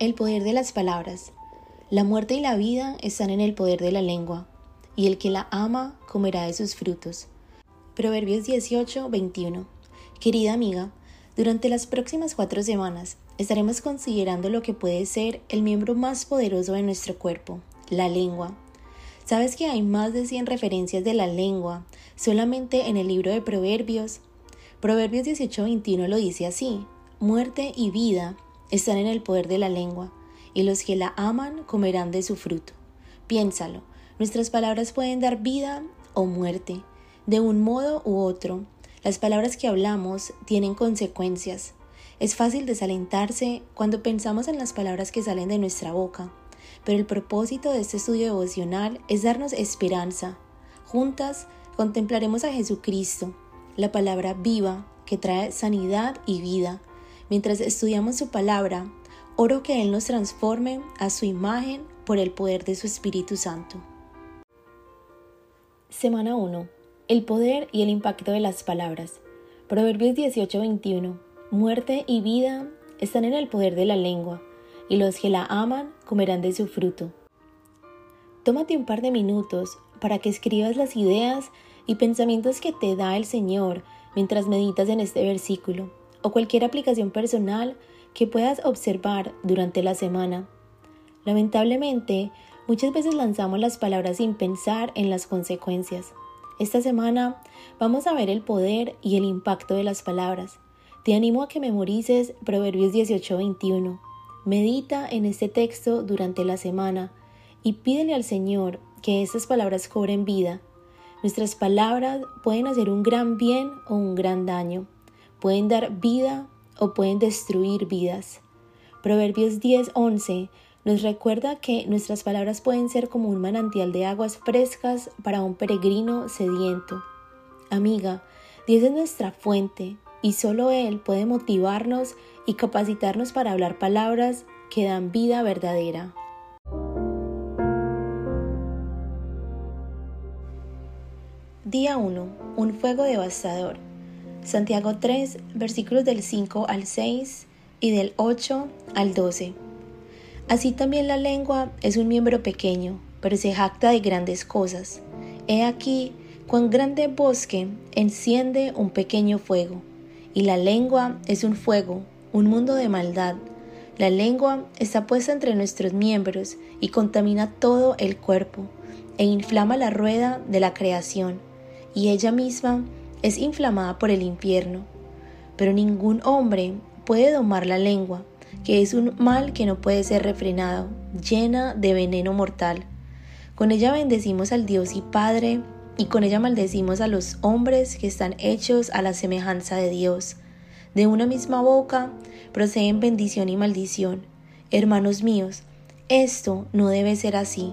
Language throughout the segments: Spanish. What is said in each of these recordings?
El poder de las palabras. La muerte y la vida están en el poder de la lengua, y el que la ama comerá de sus frutos. Proverbios 18, 21. Querida amiga, durante las próximas cuatro semanas estaremos considerando lo que puede ser el miembro más poderoso de nuestro cuerpo, la lengua. ¿Sabes que hay más de 100 referencias de la lengua solamente en el libro de Proverbios? Proverbios 18, 21 lo dice así, muerte y vida están en el poder de la lengua, y los que la aman comerán de su fruto. Piénsalo, nuestras palabras pueden dar vida o muerte, de un modo u otro. Las palabras que hablamos tienen consecuencias. Es fácil desalentarse cuando pensamos en las palabras que salen de nuestra boca, pero el propósito de este estudio devocional es darnos esperanza. Juntas contemplaremos a Jesucristo, la palabra viva que trae sanidad y vida Mientras estudiamos su palabra, oro que Él nos transforme a su imagen por el poder de su Espíritu Santo. Semana 1. El poder y el impacto de las palabras. Proverbios 18:21. Muerte y vida están en el poder de la lengua, y los que la aman comerán de su fruto. Tómate un par de minutos para que escribas las ideas y pensamientos que te da el Señor mientras meditas en este versículo o cualquier aplicación personal que puedas observar durante la semana. Lamentablemente, muchas veces lanzamos las palabras sin pensar en las consecuencias. Esta semana vamos a ver el poder y el impacto de las palabras. Te animo a que memorices Proverbios 18:21. Medita en este texto durante la semana y pídele al Señor que estas palabras cobren vida. Nuestras palabras pueden hacer un gran bien o un gran daño pueden dar vida o pueden destruir vidas. Proverbios 10:11 nos recuerda que nuestras palabras pueden ser como un manantial de aguas frescas para un peregrino sediento. Amiga, Dios es nuestra fuente y solo Él puede motivarnos y capacitarnos para hablar palabras que dan vida verdadera. Día 1. Un fuego devastador. Santiago 3, versículos del 5 al 6 y del 8 al 12. Así también la lengua es un miembro pequeño, pero se jacta de grandes cosas. He aquí cuán grande bosque enciende un pequeño fuego. Y la lengua es un fuego, un mundo de maldad. La lengua está puesta entre nuestros miembros y contamina todo el cuerpo, e inflama la rueda de la creación, y ella misma es inflamada por el infierno, pero ningún hombre puede domar la lengua, que es un mal que no puede ser refrenado, llena de veneno mortal. Con ella bendecimos al Dios y Padre, y con ella maldecimos a los hombres que están hechos a la semejanza de Dios. De una misma boca proceden bendición y maldición. Hermanos míos, esto no debe ser así.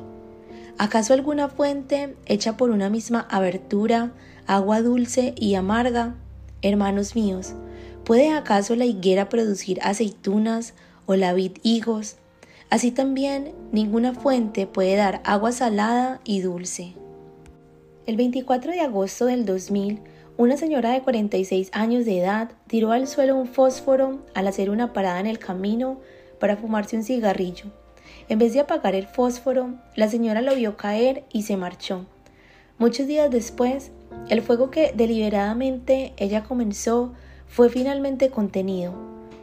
¿Acaso alguna fuente hecha por una misma abertura agua dulce y amarga, hermanos míos, ¿puede acaso la higuera producir aceitunas o la vid higos? Así también ninguna fuente puede dar agua salada y dulce. El 24 de agosto del 2000, una señora de 46 años de edad tiró al suelo un fósforo al hacer una parada en el camino para fumarse un cigarrillo. En vez de apagar el fósforo, la señora lo vio caer y se marchó. Muchos días después, el fuego que deliberadamente ella comenzó fue finalmente contenido.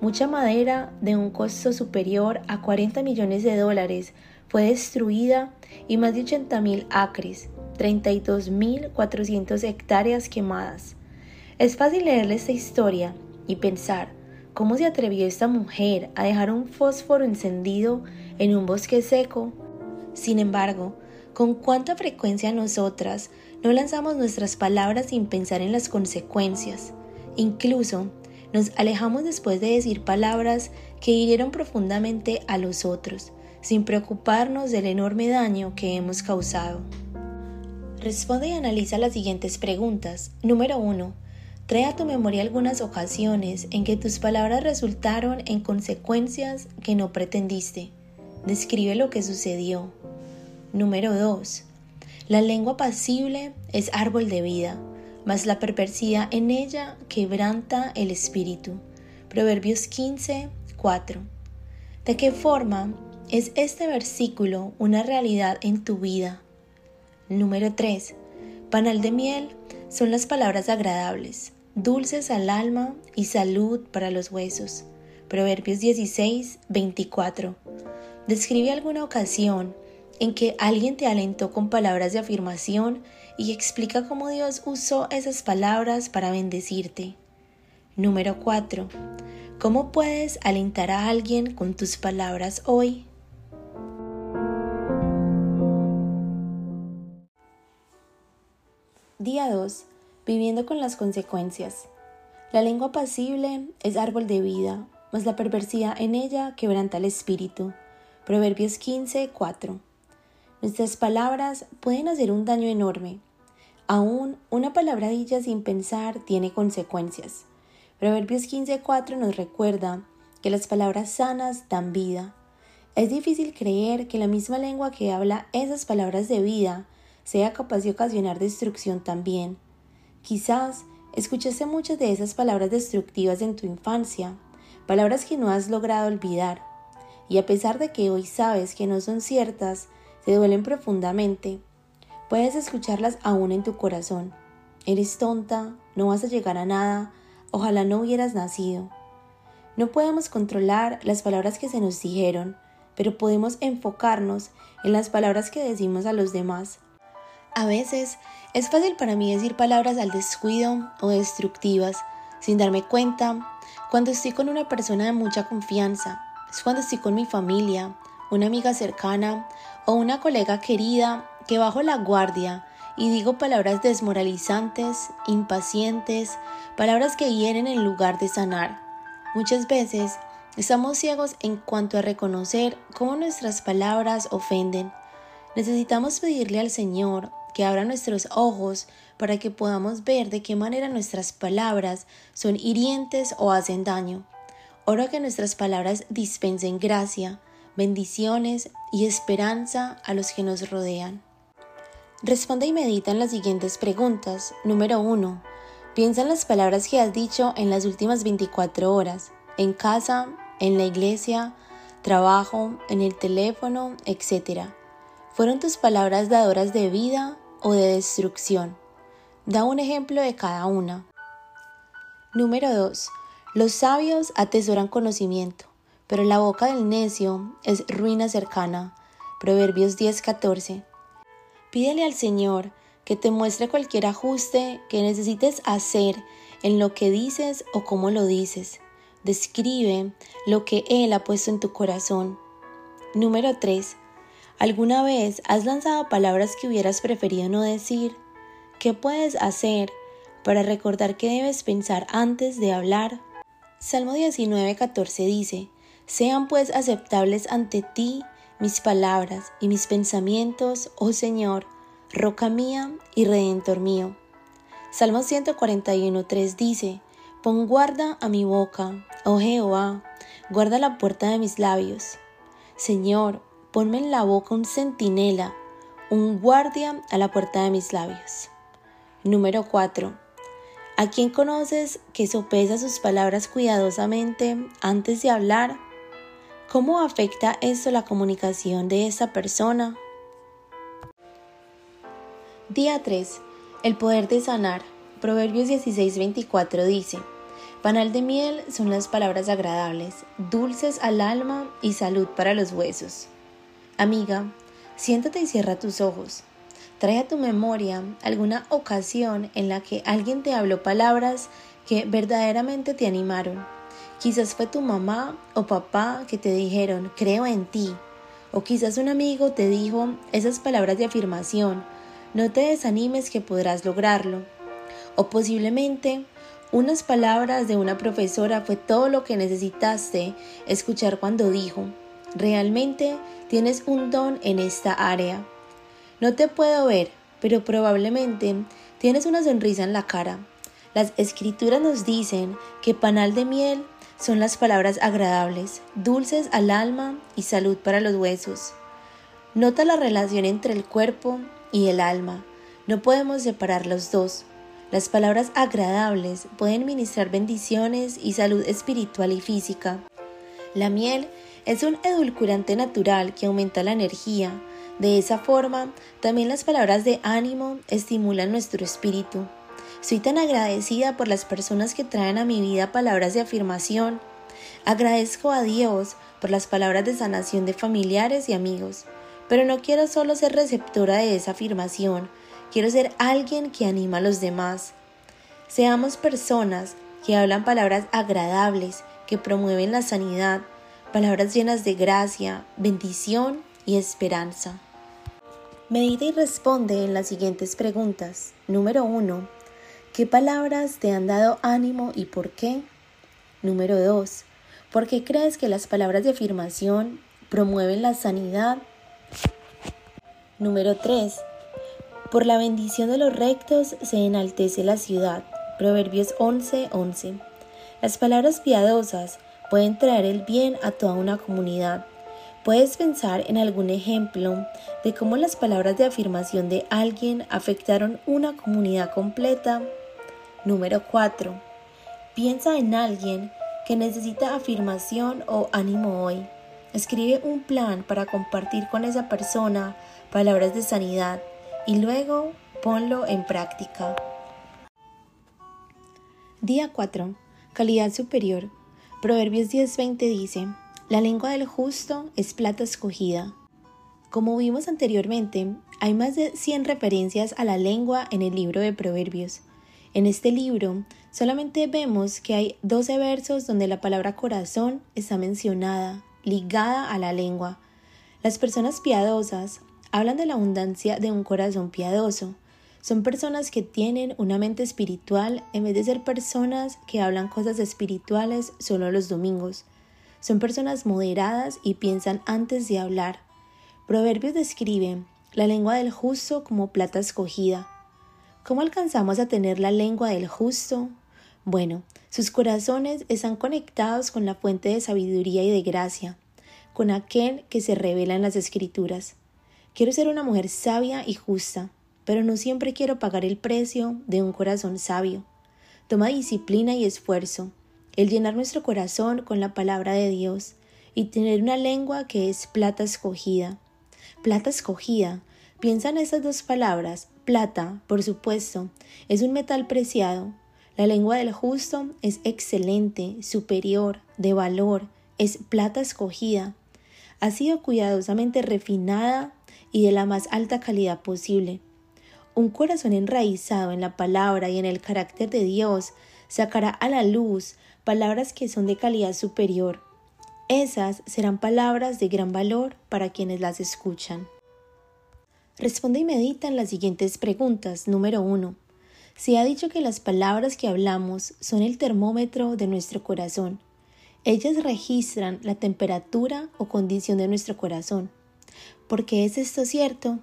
Mucha madera de un costo superior a 40 millones de dólares fue destruida y más de 80 mil acres, 32.400 hectáreas quemadas. Es fácil leerle esta historia y pensar cómo se atrevió esta mujer a dejar un fósforo encendido en un bosque seco. Sin embargo, con cuánta frecuencia nosotras no lanzamos nuestras palabras sin pensar en las consecuencias. Incluso nos alejamos después de decir palabras que hirieron profundamente a los otros, sin preocuparnos del enorme daño que hemos causado. Responde y analiza las siguientes preguntas. Número 1. Trae a tu memoria algunas ocasiones en que tus palabras resultaron en consecuencias que no pretendiste. Describe lo que sucedió. Número 2. La lengua pasible es árbol de vida, mas la perversidad en ella quebranta el espíritu. Proverbios 15, 4. ¿De qué forma es este versículo una realidad en tu vida? Número 3. Panal de miel son las palabras agradables, dulces al alma y salud para los huesos. Proverbios 16, 24. Describe alguna ocasión en que alguien te alentó con palabras de afirmación y explica cómo Dios usó esas palabras para bendecirte. Número 4. ¿Cómo puedes alentar a alguien con tus palabras hoy? Día 2. Viviendo con las consecuencias. La lengua pasible es árbol de vida, mas la perversidad en ella quebranta el espíritu. Proverbios 15, 4. Nuestras palabras pueden hacer un daño enorme, Aún una palabradilla sin pensar tiene consecuencias. Proverbios 15:4 nos recuerda que las palabras sanas dan vida. Es difícil creer que la misma lengua que habla esas palabras de vida sea capaz de ocasionar destrucción también. Quizás escuchaste muchas de esas palabras destructivas en tu infancia, palabras que no has logrado olvidar, y a pesar de que hoy sabes que no son ciertas, te duelen profundamente Puedes escucharlas aún en tu corazón. Eres tonta, no vas a llegar a nada, ojalá no hubieras nacido. No podemos controlar las palabras que se nos dijeron, pero podemos enfocarnos en las palabras que decimos a los demás. A veces es fácil para mí decir palabras al descuido o destructivas, sin darme cuenta, cuando estoy con una persona de mucha confianza, es cuando estoy con mi familia, una amiga cercana o una colega querida que bajo la guardia y digo palabras desmoralizantes, impacientes, palabras que hieren en lugar de sanar. Muchas veces estamos ciegos en cuanto a reconocer cómo nuestras palabras ofenden. Necesitamos pedirle al Señor que abra nuestros ojos para que podamos ver de qué manera nuestras palabras son hirientes o hacen daño. Oro que nuestras palabras dispensen gracia, bendiciones y esperanza a los que nos rodean. Responde y medita en las siguientes preguntas. Número 1. Piensa en las palabras que has dicho en las últimas 24 horas, en casa, en la iglesia, trabajo, en el teléfono, etc. ¿Fueron tus palabras dadoras de vida o de destrucción? Da un ejemplo de cada una. Número 2. Los sabios atesoran conocimiento, pero la boca del necio es ruina cercana. Proverbios 10:14. Pídele al Señor que te muestre cualquier ajuste que necesites hacer en lo que dices o cómo lo dices. Describe lo que Él ha puesto en tu corazón. Número 3. ¿Alguna vez has lanzado palabras que hubieras preferido no decir? ¿Qué puedes hacer para recordar que debes pensar antes de hablar? Salmo 19:14 dice, Sean pues aceptables ante ti mis palabras y mis pensamientos, oh Señor, roca mía y redentor mío. Salmo 141.3 dice, Pon guarda a mi boca, oh Jehová, guarda la puerta de mis labios. Señor, ponme en la boca un centinela, un guardia a la puerta de mis labios. Número 4. ¿A quién conoces que sopesa sus palabras cuidadosamente antes de hablar? ¿Cómo afecta esto la comunicación de esa persona? Día 3. El poder de sanar. Proverbios 16:24 dice, Panal de miel son las palabras agradables, dulces al alma y salud para los huesos. Amiga, siéntate y cierra tus ojos. Trae a tu memoria alguna ocasión en la que alguien te habló palabras que verdaderamente te animaron Quizás fue tu mamá o papá que te dijeron, creo en ti. O quizás un amigo te dijo esas palabras de afirmación, no te desanimes que podrás lograrlo. O posiblemente unas palabras de una profesora fue todo lo que necesitaste escuchar cuando dijo, realmente tienes un don en esta área. No te puedo ver, pero probablemente tienes una sonrisa en la cara. Las escrituras nos dicen que panal de miel son las palabras agradables, dulces al alma y salud para los huesos. Nota la relación entre el cuerpo y el alma. No podemos separar los dos. Las palabras agradables pueden ministrar bendiciones y salud espiritual y física. La miel Es un edulcorante natural que aumenta la energía. De esa forma, también las palabras de ánimo estimulan nuestro espíritu. Soy tan agradecida por las personas que traen a mi vida palabras de afirmación. Agradezco a Dios por las palabras de sanación de familiares y amigos. Pero no quiero solo ser receptora de esa afirmación, quiero ser alguien que anima a los demás. Seamos personas que hablan palabras agradables, que promueven la sanidad, palabras llenas de gracia, bendición y esperanza. Medita y responde en las siguientes preguntas. Número 1. ¿Qué palabras te han dado ánimo y por qué? Número 2. ¿Por qué crees que las palabras de afirmación promueven la sanidad? Número 3. Por la bendición de los rectos se enaltece la ciudad. Proverbios 11:11. Las palabras piadosas pueden traer el bien a toda una comunidad. Puedes pensar en algún ejemplo de cómo las palabras de afirmación de alguien afectaron una comunidad completa. Número 4. Piensa en alguien que necesita afirmación o ánimo hoy. Escribe un plan para compartir con esa persona palabras de sanidad y luego ponlo en práctica. Día 4. Calidad superior. Proverbios 10:20 dice, La lengua del justo es plata escogida. Como vimos anteriormente, hay más de 100 referencias a la lengua en el libro de Proverbios. En este libro solamente vemos que hay 12 versos donde la palabra corazón está mencionada, ligada a la lengua. Las personas piadosas hablan de la abundancia de un corazón piadoso. Son personas que tienen una mente espiritual en vez de ser personas que hablan cosas espirituales solo los domingos. Son personas moderadas y piensan antes de hablar. Proverbios describe la lengua del justo como plata escogida. ¿Cómo alcanzamos a tener la lengua del justo? Bueno, sus corazones están conectados con la fuente de sabiduría y de gracia, con aquel que se revela en las escrituras. Quiero ser una mujer sabia y justa, pero no siempre quiero pagar el precio de un corazón sabio. Toma disciplina y esfuerzo, el llenar nuestro corazón con la palabra de Dios y tener una lengua que es plata escogida. Plata escogida. Piensa en esas dos palabras. Plata, por supuesto, es un metal preciado. La lengua del justo es excelente, superior, de valor, es plata escogida. Ha sido cuidadosamente refinada y de la más alta calidad posible. Un corazón enraizado en la palabra y en el carácter de Dios sacará a la luz palabras que son de calidad superior. Esas serán palabras de gran valor para quienes las escuchan. Responde y medita en las siguientes preguntas. Número 1. Se ha dicho que las palabras que hablamos son el termómetro de nuestro corazón. Ellas registran la temperatura o condición de nuestro corazón. ¿Por qué es esto cierto?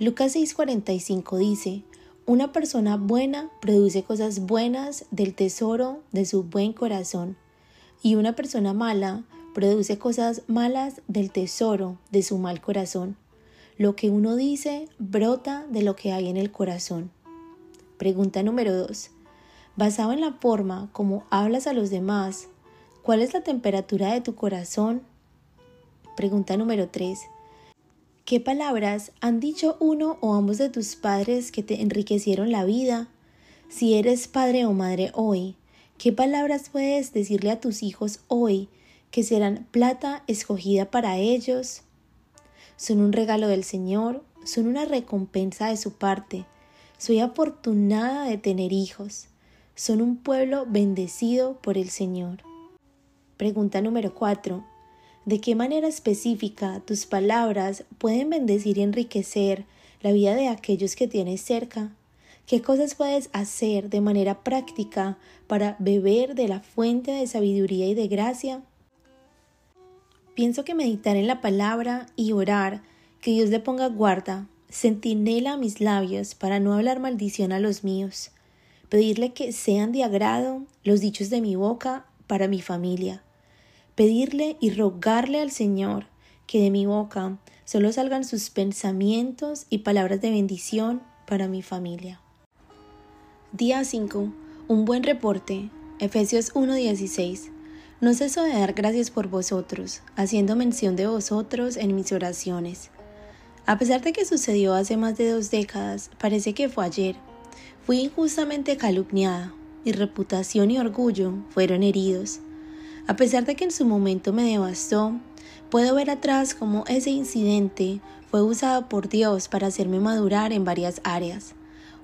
Lucas 6:45 dice, Una persona buena produce cosas buenas del tesoro de su buen corazón, y una persona mala produce cosas malas del tesoro de su mal corazón. Lo que uno dice brota de lo que hay en el corazón. Pregunta número 2. Basado en la forma como hablas a los demás, ¿cuál es la temperatura de tu corazón? Pregunta número 3. ¿Qué palabras han dicho uno o ambos de tus padres que te enriquecieron la vida? Si eres padre o madre hoy, ¿qué palabras puedes decirle a tus hijos hoy que serán plata escogida para ellos? Son un regalo del Señor, son una recompensa de su parte. Soy afortunada de tener hijos. Son un pueblo bendecido por el Señor. Pregunta número 4. ¿De qué manera específica tus palabras pueden bendecir y enriquecer la vida de aquellos que tienes cerca? ¿Qué cosas puedes hacer de manera práctica para beber de la fuente de sabiduría y de gracia? Pienso que meditar en la palabra y orar, que Dios le ponga guarda, centinela a mis labios para no hablar maldición a los míos, pedirle que sean de agrado los dichos de mi boca para mi familia pedirle y rogarle al Señor que de mi boca solo salgan sus pensamientos y palabras de bendición para mi familia. Día 5. Un buen reporte. Efesios 1:16. No ceso de dar gracias por vosotros, haciendo mención de vosotros en mis oraciones. A pesar de que sucedió hace más de dos décadas, parece que fue ayer. Fui injustamente calumniada. Mi reputación y orgullo fueron heridos. A pesar de que en su momento me devastó, puedo ver atrás cómo ese incidente fue usado por Dios para hacerme madurar en varias áreas.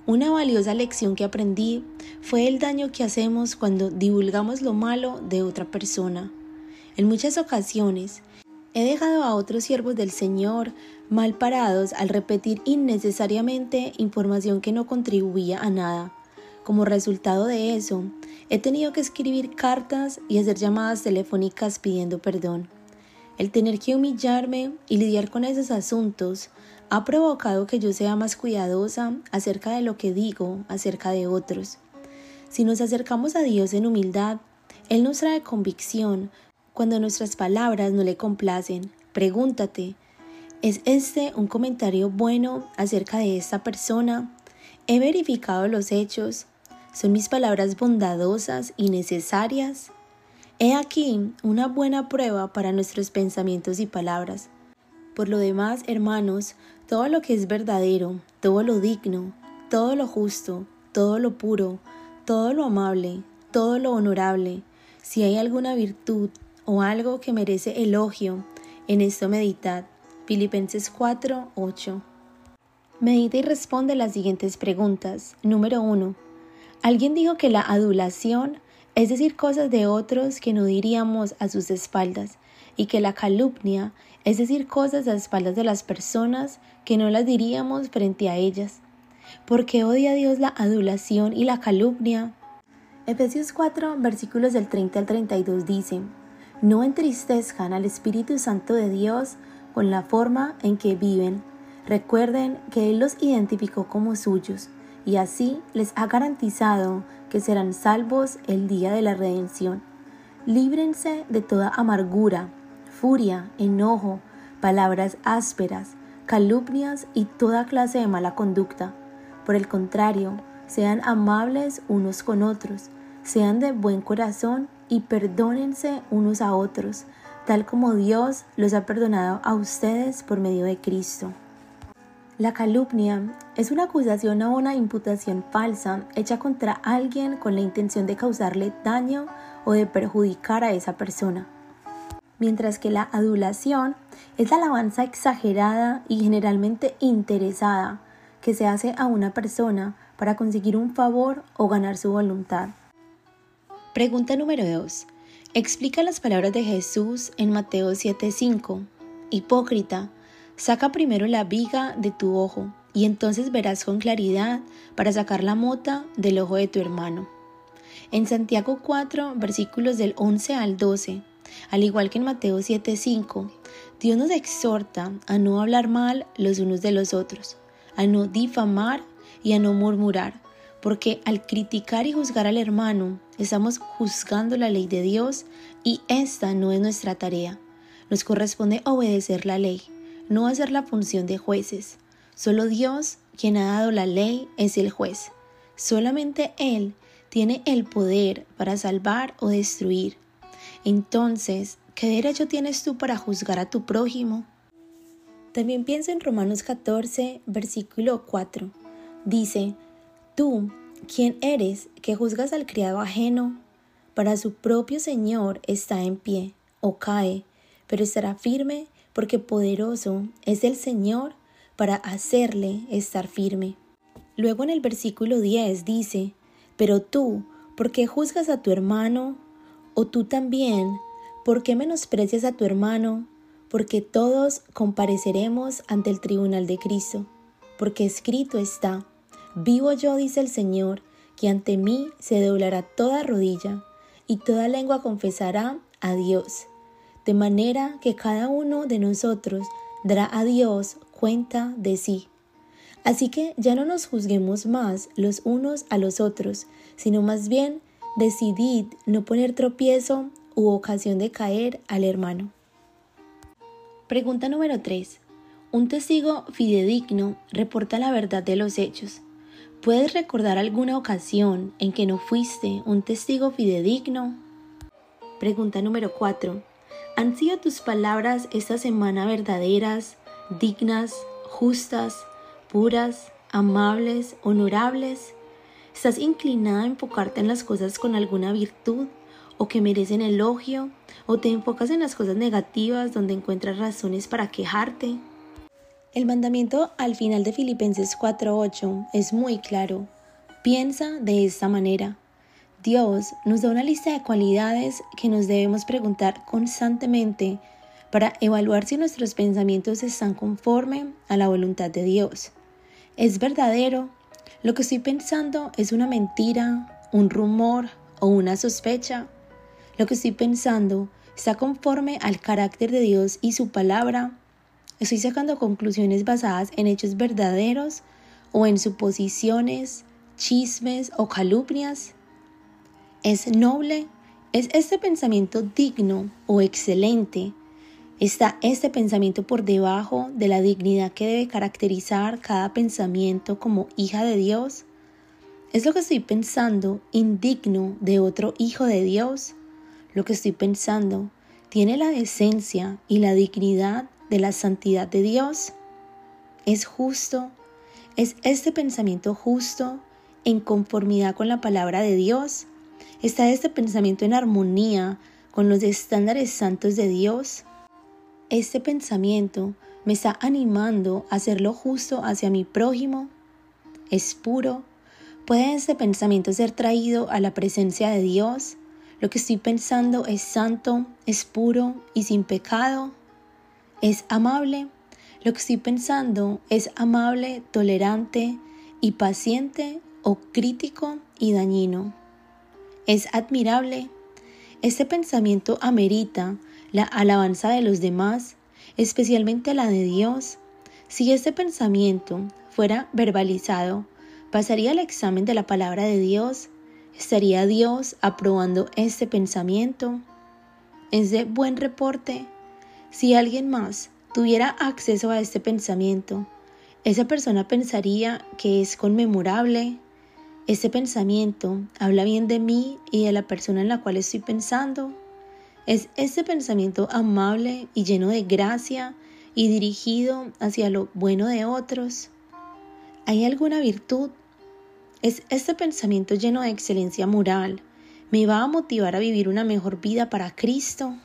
Una valiosa lección que aprendí fue el daño que hacemos cuando divulgamos lo malo de otra persona. En muchas ocasiones he dejado a otros siervos del Señor mal parados al repetir innecesariamente información que no contribuía a nada. Como resultado de eso, he tenido que escribir cartas y hacer llamadas telefónicas pidiendo perdón. El tener que humillarme y lidiar con esos asuntos ha provocado que yo sea más cuidadosa acerca de lo que digo acerca de otros. Si nos acercamos a Dios en humildad, Él nos trae convicción cuando nuestras palabras no le complacen. Pregúntate, ¿es este un comentario bueno acerca de esta persona? ¿He verificado los hechos? ¿Son mis palabras bondadosas y necesarias? He aquí una buena prueba para nuestros pensamientos y palabras. Por lo demás, hermanos, todo lo que es verdadero, todo lo digno, todo lo justo, todo lo puro, todo lo amable, todo lo honorable, si hay alguna virtud o algo que merece elogio, en esto meditad. Filipenses 4, 8. Medita y responde las siguientes preguntas. Número 1. Alguien dijo que la adulación es decir cosas de otros que no diríamos a sus espaldas y que la calumnia es decir cosas a espaldas de las personas que no las diríamos frente a ellas. Porque odia a Dios la adulación y la calumnia. Efesios 4, versículos del 30 al 32 dicen, No entristezcan al Espíritu Santo de Dios con la forma en que viven. Recuerden que Él los identificó como suyos y así les ha garantizado que serán salvos el día de la redención. Líbrense de toda amargura, furia, enojo, palabras ásperas, calumnias y toda clase de mala conducta. Por el contrario, sean amables unos con otros, sean de buen corazón y perdónense unos a otros, tal como Dios los ha perdonado a ustedes por medio de Cristo. La calumnia es una acusación o una imputación falsa hecha contra alguien con la intención de causarle daño o de perjudicar a esa persona mientras que la adulación es la alabanza exagerada y generalmente interesada que se hace a una persona para conseguir un favor o ganar su voluntad. Pregunta número 2. Explica las palabras de Jesús en Mateo 7:5. Hipócrita, saca primero la viga de tu ojo y entonces verás con claridad para sacar la mota del ojo de tu hermano. En Santiago 4, versículos del 11 al 12, al igual que en Mateo 7:5, Dios nos exhorta a no hablar mal los unos de los otros, a no difamar y a no murmurar, porque al criticar y juzgar al hermano, estamos juzgando la ley de Dios y esta no es nuestra tarea. Nos corresponde obedecer la ley, no hacer la función de jueces. Solo Dios, quien ha dado la ley, es el juez. Solamente Él tiene el poder para salvar o destruir. Entonces, ¿qué derecho tienes tú para juzgar a tu prójimo? También piensa en Romanos 14, versículo 4. Dice, tú, ¿quién eres que juzgas al criado ajeno? Para su propio Señor está en pie, o cae, pero estará firme porque poderoso es el Señor para hacerle estar firme. Luego en el versículo 10 dice, pero tú, ¿por qué juzgas a tu hermano? ¿O tú también? ¿Por qué menosprecias a tu hermano? Porque todos compareceremos ante el tribunal de Cristo. Porque escrito está, vivo yo, dice el Señor, que ante mí se doblará toda rodilla y toda lengua confesará a Dios. De manera que cada uno de nosotros dará a Dios cuenta de sí. Así que ya no nos juzguemos más los unos a los otros, sino más bien decidid no poner tropiezo u ocasión de caer al hermano. Pregunta número 3. Un testigo fidedigno reporta la verdad de los hechos. ¿Puedes recordar alguna ocasión en que no fuiste un testigo fidedigno? Pregunta número 4. ¿Han sido tus palabras esta semana verdaderas, dignas, justas, puras, amables, honorables? ¿Estás inclinada a enfocarte en las cosas con alguna virtud o que merecen elogio? ¿O te enfocas en las cosas negativas donde encuentras razones para quejarte? El mandamiento al final de Filipenses 4:8 es muy claro. Piensa de esta manera. Dios nos da una lista de cualidades que nos debemos preguntar constantemente para evaluar si nuestros pensamientos están conforme a la voluntad de Dios. ¿Es verdadero? ¿Lo que estoy pensando es una mentira, un rumor o una sospecha? ¿Lo que estoy pensando está conforme al carácter de Dios y su palabra? ¿Estoy sacando conclusiones basadas en hechos verdaderos o en suposiciones, chismes o calumnias? ¿Es noble? ¿Es este pensamiento digno o excelente? ¿Está este pensamiento por debajo de la dignidad que debe caracterizar cada pensamiento como hija de Dios? ¿Es lo que estoy pensando indigno de otro hijo de Dios? Lo que estoy pensando tiene la decencia y la dignidad de la santidad de Dios? ¿Es justo? ¿Es este pensamiento justo en conformidad con la palabra de Dios? ¿Está este pensamiento en armonía con los estándares santos de Dios? este pensamiento me está animando a hacer lo justo hacia mi prójimo? ¿Es puro? ¿Puede este pensamiento ser traído a la presencia de Dios? ¿Lo que estoy pensando es santo, es puro y sin pecado? ¿Es amable? ¿Lo que estoy pensando es amable, tolerante y paciente o crítico y dañino? ¿Es admirable? Este pensamiento amerita la alabanza de los demás, especialmente la de Dios. Si este pensamiento fuera verbalizado, pasaría el examen de la palabra de Dios. ¿Estaría Dios aprobando este pensamiento? ¿Es de buen reporte? Si alguien más tuviera acceso a este pensamiento, esa persona pensaría que es conmemorable. Este pensamiento habla bien de mí y de la persona en la cual estoy pensando. Es este pensamiento amable y lleno de gracia y dirigido hacia lo bueno de otros. ¿Hay alguna virtud? ¿Es este pensamiento lleno de excelencia moral? ¿Me va a motivar a vivir una mejor vida para Cristo?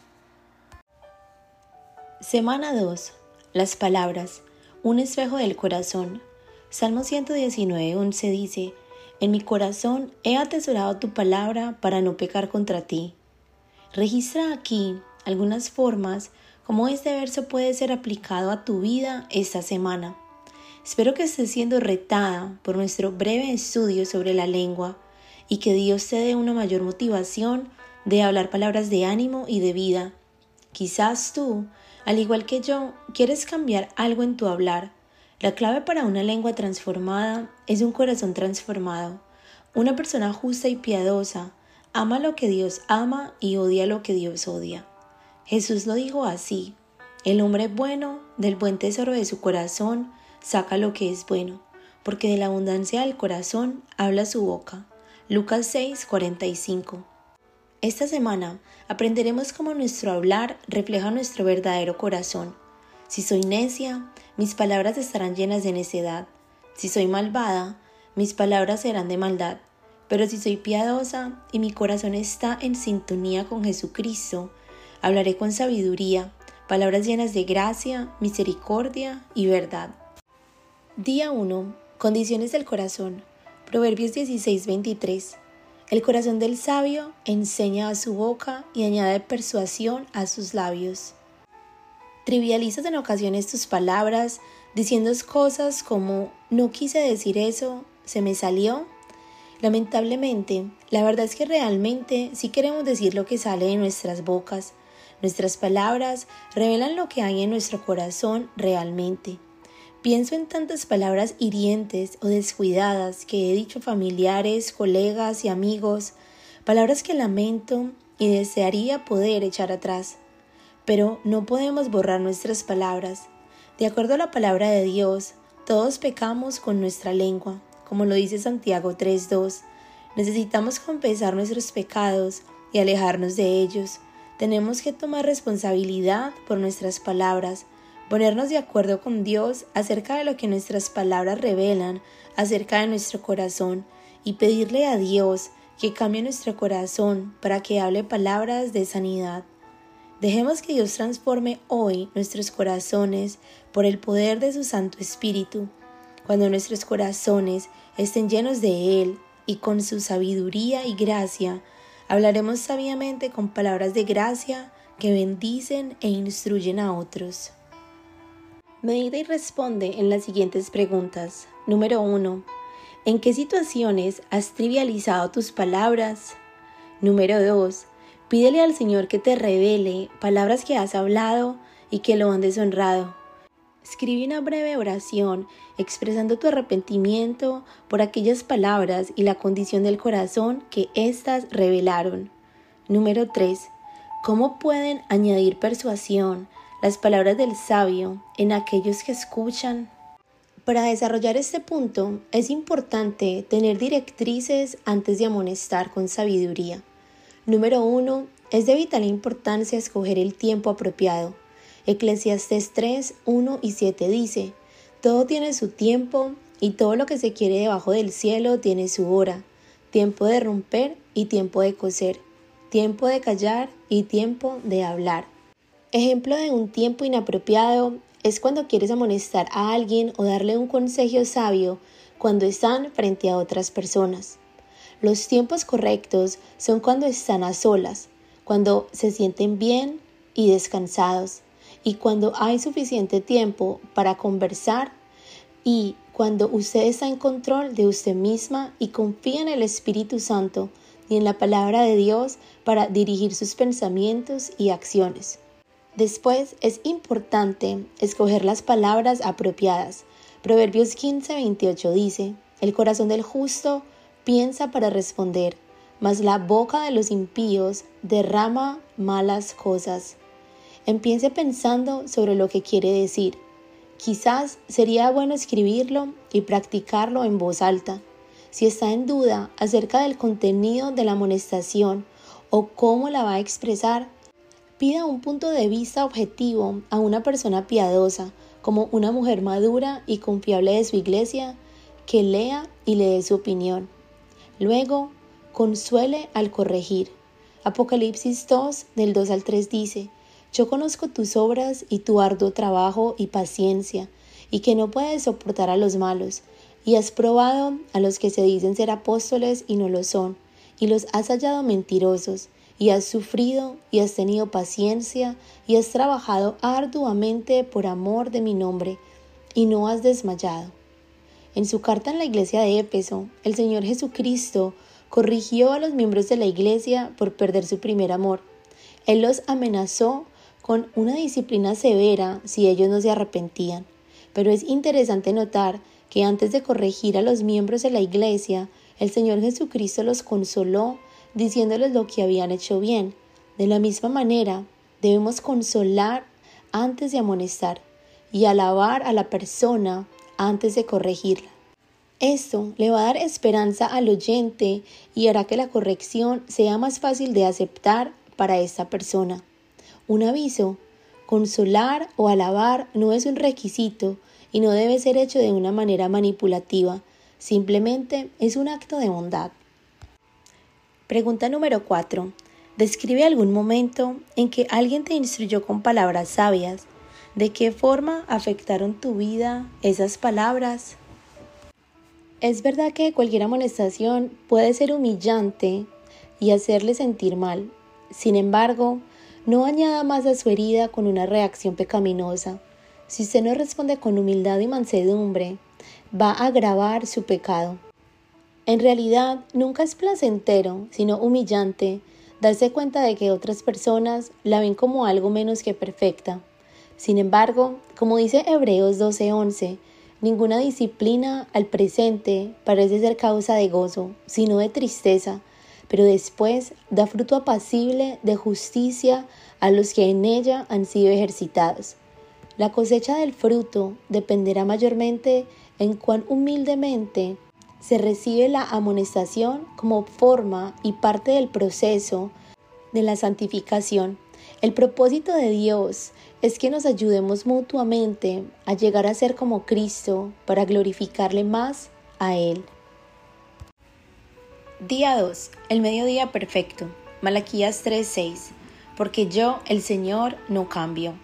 Semana 2. Las palabras. Un espejo del corazón. Salmo 119, 11 dice, En mi corazón he atesorado tu palabra para no pecar contra ti. Registra aquí algunas formas como este verso puede ser aplicado a tu vida esta semana. Espero que estés siendo retada por nuestro breve estudio sobre la lengua y que Dios te dé una mayor motivación de hablar palabras de ánimo y de vida. Quizás tú, al igual que yo, quieres cambiar algo en tu hablar. La clave para una lengua transformada es un corazón transformado, una persona justa y piadosa, Ama lo que Dios ama y odia lo que Dios odia. Jesús lo dijo así, el hombre bueno del buen tesoro de su corazón saca lo que es bueno, porque de la abundancia del corazón habla su boca. Lucas 6, 45. Esta semana aprenderemos cómo nuestro hablar refleja nuestro verdadero corazón. Si soy necia, mis palabras estarán llenas de necedad. Si soy malvada, mis palabras serán de maldad. Pero si soy piadosa y mi corazón está en sintonía con Jesucristo, hablaré con sabiduría, palabras llenas de gracia, misericordia y verdad. Día 1. Condiciones del corazón. Proverbios 16:23. El corazón del sabio enseña a su boca y añade persuasión a sus labios. Trivializas en ocasiones tus palabras, diciendo cosas como no quise decir eso, se me salió Lamentablemente, la verdad es que realmente sí queremos decir lo que sale de nuestras bocas. Nuestras palabras revelan lo que hay en nuestro corazón realmente. Pienso en tantas palabras hirientes o descuidadas que he dicho familiares, colegas y amigos, palabras que lamento y desearía poder echar atrás. Pero no podemos borrar nuestras palabras. De acuerdo a la palabra de Dios, todos pecamos con nuestra lengua como lo dice Santiago 3.2. Necesitamos confesar nuestros pecados y alejarnos de ellos. Tenemos que tomar responsabilidad por nuestras palabras, ponernos de acuerdo con Dios acerca de lo que nuestras palabras revelan acerca de nuestro corazón y pedirle a Dios que cambie nuestro corazón para que hable palabras de sanidad. Dejemos que Dios transforme hoy nuestros corazones por el poder de su Santo Espíritu. Cuando nuestros corazones estén llenos de Él y con su sabiduría y gracia, Hablaremos sabiamente con palabras de gracia que bendicen e instruyen a otros. Medita y responde en las siguientes preguntas. Número 1. ¿En qué situaciones has trivializado tus palabras? Número 2. Pídele al Señor que te revele palabras que has hablado y que lo han deshonrado. Escribe una breve oración expresando tu arrepentimiento por aquellas palabras y la condición del corazón que éstas revelaron. Número 3. ¿Cómo pueden añadir persuasión las palabras del sabio en aquellos que escuchan? Para desarrollar este punto es importante tener directrices antes de amonestar con sabiduría. Número 1. Es de vital importancia escoger el tiempo apropiado Eclesiastes 3, 1 y 7 dice, Todo tiene su tiempo y todo lo que se quiere debajo del cielo tiene su hora, tiempo de romper y tiempo de coser, tiempo de callar y tiempo de hablar. Ejemplo de un tiempo inapropiado es cuando quieres amonestar a alguien o darle un consejo sabio cuando están frente a otras personas. Los tiempos correctos son cuando están a solas, cuando se sienten bien y descansados, y cuando hay suficiente tiempo para conversar y cuando usted está en control de usted misma y confía en el Espíritu Santo y en la palabra de Dios para dirigir sus pensamientos y acciones. Después es importante escoger las palabras apropiadas. Proverbios 15:28 dice, El corazón del justo piensa para responder, mas la boca de los impíos derrama malas cosas. Empiece pensando sobre lo que quiere decir. Quizás sería bueno escribirlo y practicarlo en voz alta. Si está en duda acerca del contenido de la amonestación o cómo la va a expresar, pida un punto de vista objetivo a una persona piadosa, como una mujer madura y confiable de su iglesia, que lea y le dé su opinión. Luego, consuele al corregir. Apocalipsis 2 del 2 al 3 dice, yo conozco tus obras y tu arduo trabajo y paciencia, y que no puedes soportar a los malos, y has probado a los que se dicen ser apóstoles y no lo son, y los has hallado mentirosos, y has sufrido y has tenido paciencia, y has trabajado arduamente por amor de mi nombre, y no has desmayado. En su carta en la iglesia de Éfeso, el Señor Jesucristo corrigió a los miembros de la iglesia por perder su primer amor. Él los amenazó con una disciplina severa si ellos no se arrepentían. Pero es interesante notar que antes de corregir a los miembros de la iglesia, el Señor Jesucristo los consoló diciéndoles lo que habían hecho bien. De la misma manera, debemos consolar antes de amonestar y alabar a la persona antes de corregirla. Esto le va a dar esperanza al oyente y hará que la corrección sea más fácil de aceptar para esta persona. Un aviso, consolar o alabar no es un requisito y no debe ser hecho de una manera manipulativa, simplemente es un acto de bondad. Pregunta número 4. Describe algún momento en que alguien te instruyó con palabras sabias. ¿De qué forma afectaron tu vida esas palabras? Es verdad que cualquier amonestación puede ser humillante y hacerle sentir mal. Sin embargo, no añada más a su herida con una reacción pecaminosa. Si usted no responde con humildad y mansedumbre, va a agravar su pecado. En realidad, nunca es placentero, sino humillante, darse cuenta de que otras personas la ven como algo menos que perfecta. Sin embargo, como dice Hebreos 12:11, ninguna disciplina al presente parece ser causa de gozo, sino de tristeza, pero después da fruto apacible de justicia a los que en ella han sido ejercitados. La cosecha del fruto dependerá mayormente en cuán humildemente se recibe la amonestación como forma y parte del proceso de la santificación. El propósito de Dios es que nos ayudemos mutuamente a llegar a ser como Cristo para glorificarle más a Él. Día 2. El mediodía perfecto. Malaquías 3:6. Porque yo, el Señor, no cambio.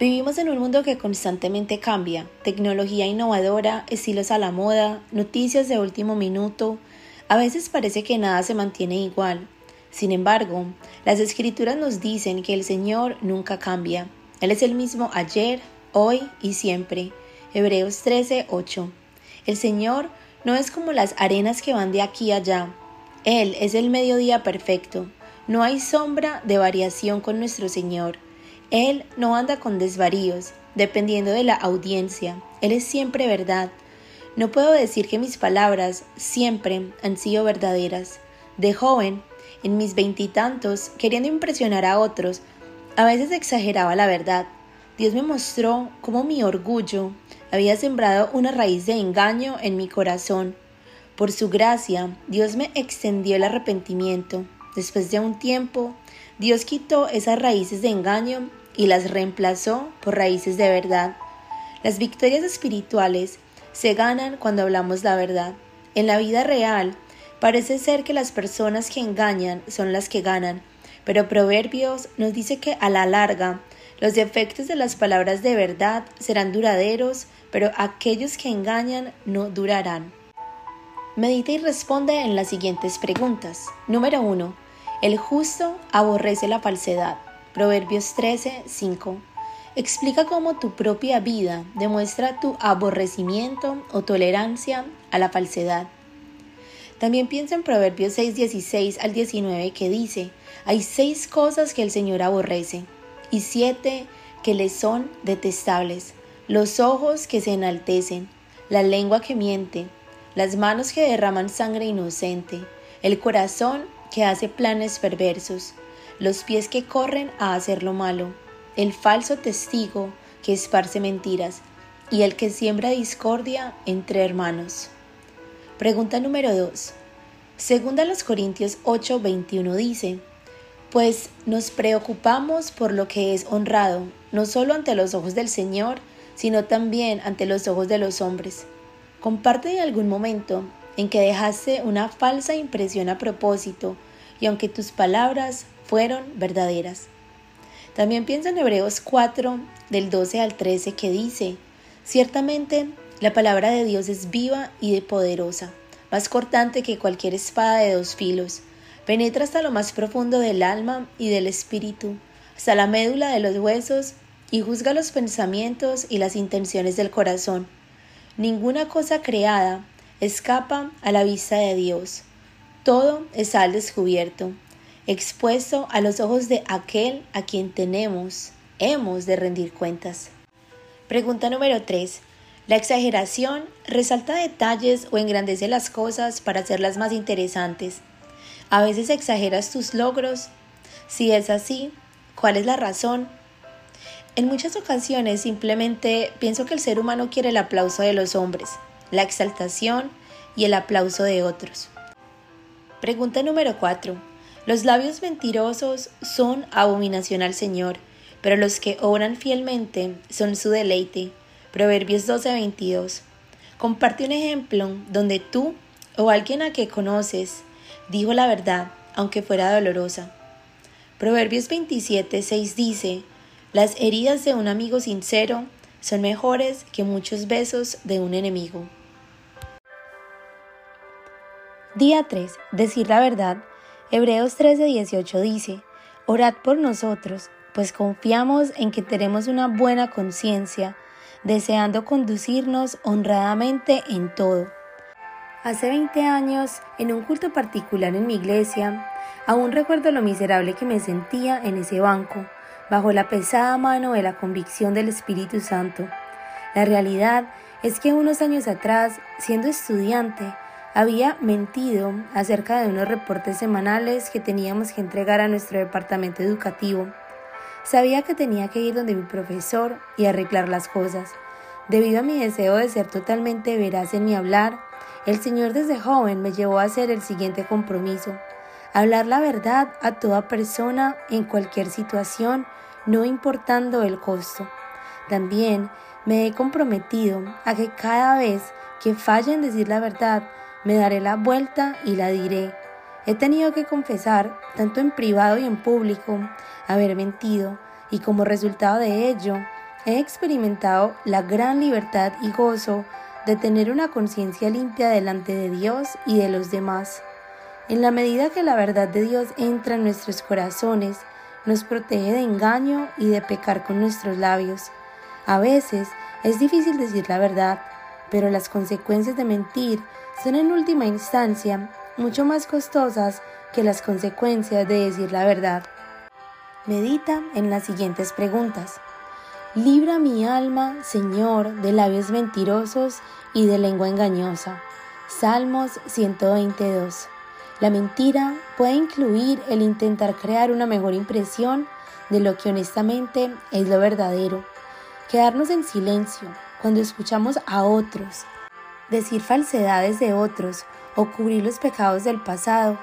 Vivimos en un mundo que constantemente cambia, tecnología innovadora, estilos a la moda, noticias de último minuto, a veces parece que nada se mantiene igual. Sin embargo, las escrituras nos dicen que el Señor nunca cambia. Él es el mismo ayer, hoy y siempre. Hebreos 13:8. El Señor no es como las arenas que van de aquí a allá. Él es el mediodía perfecto. No hay sombra de variación con nuestro Señor. Él no anda con desvaríos, dependiendo de la audiencia. Él es siempre verdad. No puedo decir que mis palabras siempre han sido verdaderas. De joven, en mis veintitantos, queriendo impresionar a otros, a veces exageraba la verdad. Dios me mostró cómo mi orgullo había sembrado una raíz de engaño en mi corazón. Por su gracia, Dios me extendió el arrepentimiento. Después de un tiempo, Dios quitó esas raíces de engaño y las reemplazó por raíces de verdad. Las victorias espirituales se ganan cuando hablamos la verdad. En la vida real, parece ser que las personas que engañan son las que ganan, pero Proverbios nos dice que a la larga los efectos de las palabras de verdad serán duraderos, pero aquellos que engañan no durarán. Medita y responde en las siguientes preguntas. Número 1. El justo aborrece la falsedad. Proverbios 13, 5. Explica cómo tu propia vida demuestra tu aborrecimiento o tolerancia a la falsedad. También piensa en Proverbios 6, 16 al 19 que dice, hay seis cosas que el Señor aborrece y siete que le son detestables, los ojos que se enaltecen, la lengua que miente, las manos que derraman sangre inocente, el corazón que hace planes perversos, los pies que corren a hacer lo malo, el falso testigo que esparce mentiras y el que siembra discordia entre hermanos. Pregunta número 2. Segunda los Corintios 8:21 dice, pues nos preocupamos por lo que es honrado, no solo ante los ojos del Señor, sino también ante los ojos de los hombres. Comparte en algún momento en que dejaste una falsa impresión a propósito y aunque tus palabras fueron verdaderas. También piensa en Hebreos 4, del 12 al 13, que dice, Ciertamente la palabra de Dios es viva y de poderosa, más cortante que cualquier espada de dos filos, penetra hasta lo más profundo del alma y del espíritu, hasta la médula de los huesos, y juzga los pensamientos y las intenciones del corazón. Ninguna cosa creada escapa a la vista de Dios. Todo está al descubierto, expuesto a los ojos de aquel a quien tenemos, hemos de rendir cuentas. Pregunta número 3. La exageración resalta detalles o engrandece las cosas para hacerlas más interesantes. A veces exageras tus logros. Si es así, ¿cuál es la razón? En muchas ocasiones simplemente pienso que el ser humano quiere el aplauso de los hombres, la exaltación y el aplauso de otros. Pregunta número 4. Los labios mentirosos son abominación al Señor, pero los que obran fielmente son su deleite. Proverbios 12:22. Comparte un ejemplo donde tú o alguien a que conoces dijo la verdad, aunque fuera dolorosa. Proverbios 27:6 dice, Las heridas de un amigo sincero son mejores que muchos besos de un enemigo. Día 3. Decir la verdad Hebreos 13:18 dice, Orad por nosotros, pues confiamos en que tenemos una buena conciencia, deseando conducirnos honradamente en todo. Hace 20 años, en un culto particular en mi iglesia, aún recuerdo lo miserable que me sentía en ese banco, bajo la pesada mano de la convicción del Espíritu Santo. La realidad es que unos años atrás, siendo estudiante, había mentido acerca de unos reportes semanales que teníamos que entregar a nuestro departamento educativo. Sabía que tenía que ir donde mi profesor y arreglar las cosas. Debido a mi deseo de ser totalmente veraz en mi hablar, el Señor desde joven me llevó a hacer el siguiente compromiso, Hablar la verdad a toda persona en cualquier situación, no importando el costo. También me he comprometido a que cada vez que falle en decir la verdad, me daré la vuelta y la diré. He tenido que confesar, tanto en privado y en público, haber mentido, y como resultado de ello, he experimentado la gran libertad y gozo de tener una conciencia limpia delante de Dios y de los demás. En la medida que la verdad de Dios entra en nuestros corazones, nos protege de engaño y de pecar con nuestros labios. A veces es difícil decir la verdad, pero las consecuencias de mentir son en última instancia mucho más costosas que las consecuencias de decir la verdad. Medita en las siguientes preguntas. Libra mi alma, Señor, de labios mentirosos y de lengua engañosa. Salmos 122. La mentira puede incluir el intentar crear una mejor impresión de lo que honestamente es lo verdadero. Quedarnos en silencio cuando escuchamos a otros, decir falsedades de otros o cubrir los pecados del pasado.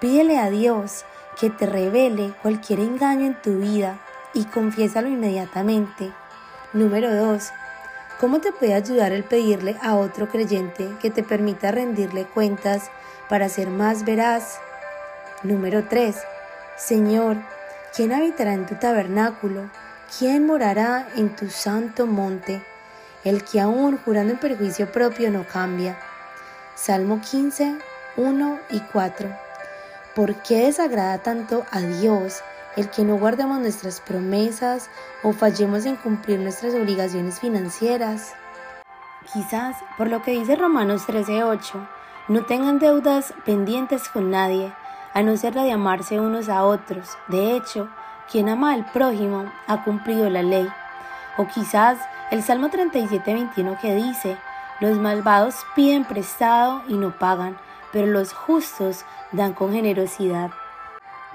Pídele a Dios que te revele cualquier engaño en tu vida y confiésalo inmediatamente. Número 2. ¿Cómo te puede ayudar el pedirle a otro creyente que te permita rendirle cuentas para ser más veraz. Número 3. Señor, ¿quién habitará en tu tabernáculo? ¿Quién morará en tu santo monte? El que aún jurando en perjuicio propio no cambia. Salmo 15, 1 y 4. ¿Por qué desagrada tanto a Dios el que no guardemos nuestras promesas o fallemos en cumplir nuestras obligaciones financieras? Quizás por lo que dice Romanos 13:8, no tengan deudas pendientes con nadie, a no ser la de amarse unos a otros. De hecho, quien ama al prójimo ha cumplido la ley. O quizás el Salmo 37:21 que dice, los malvados piden prestado y no pagan, pero los justos dan con generosidad.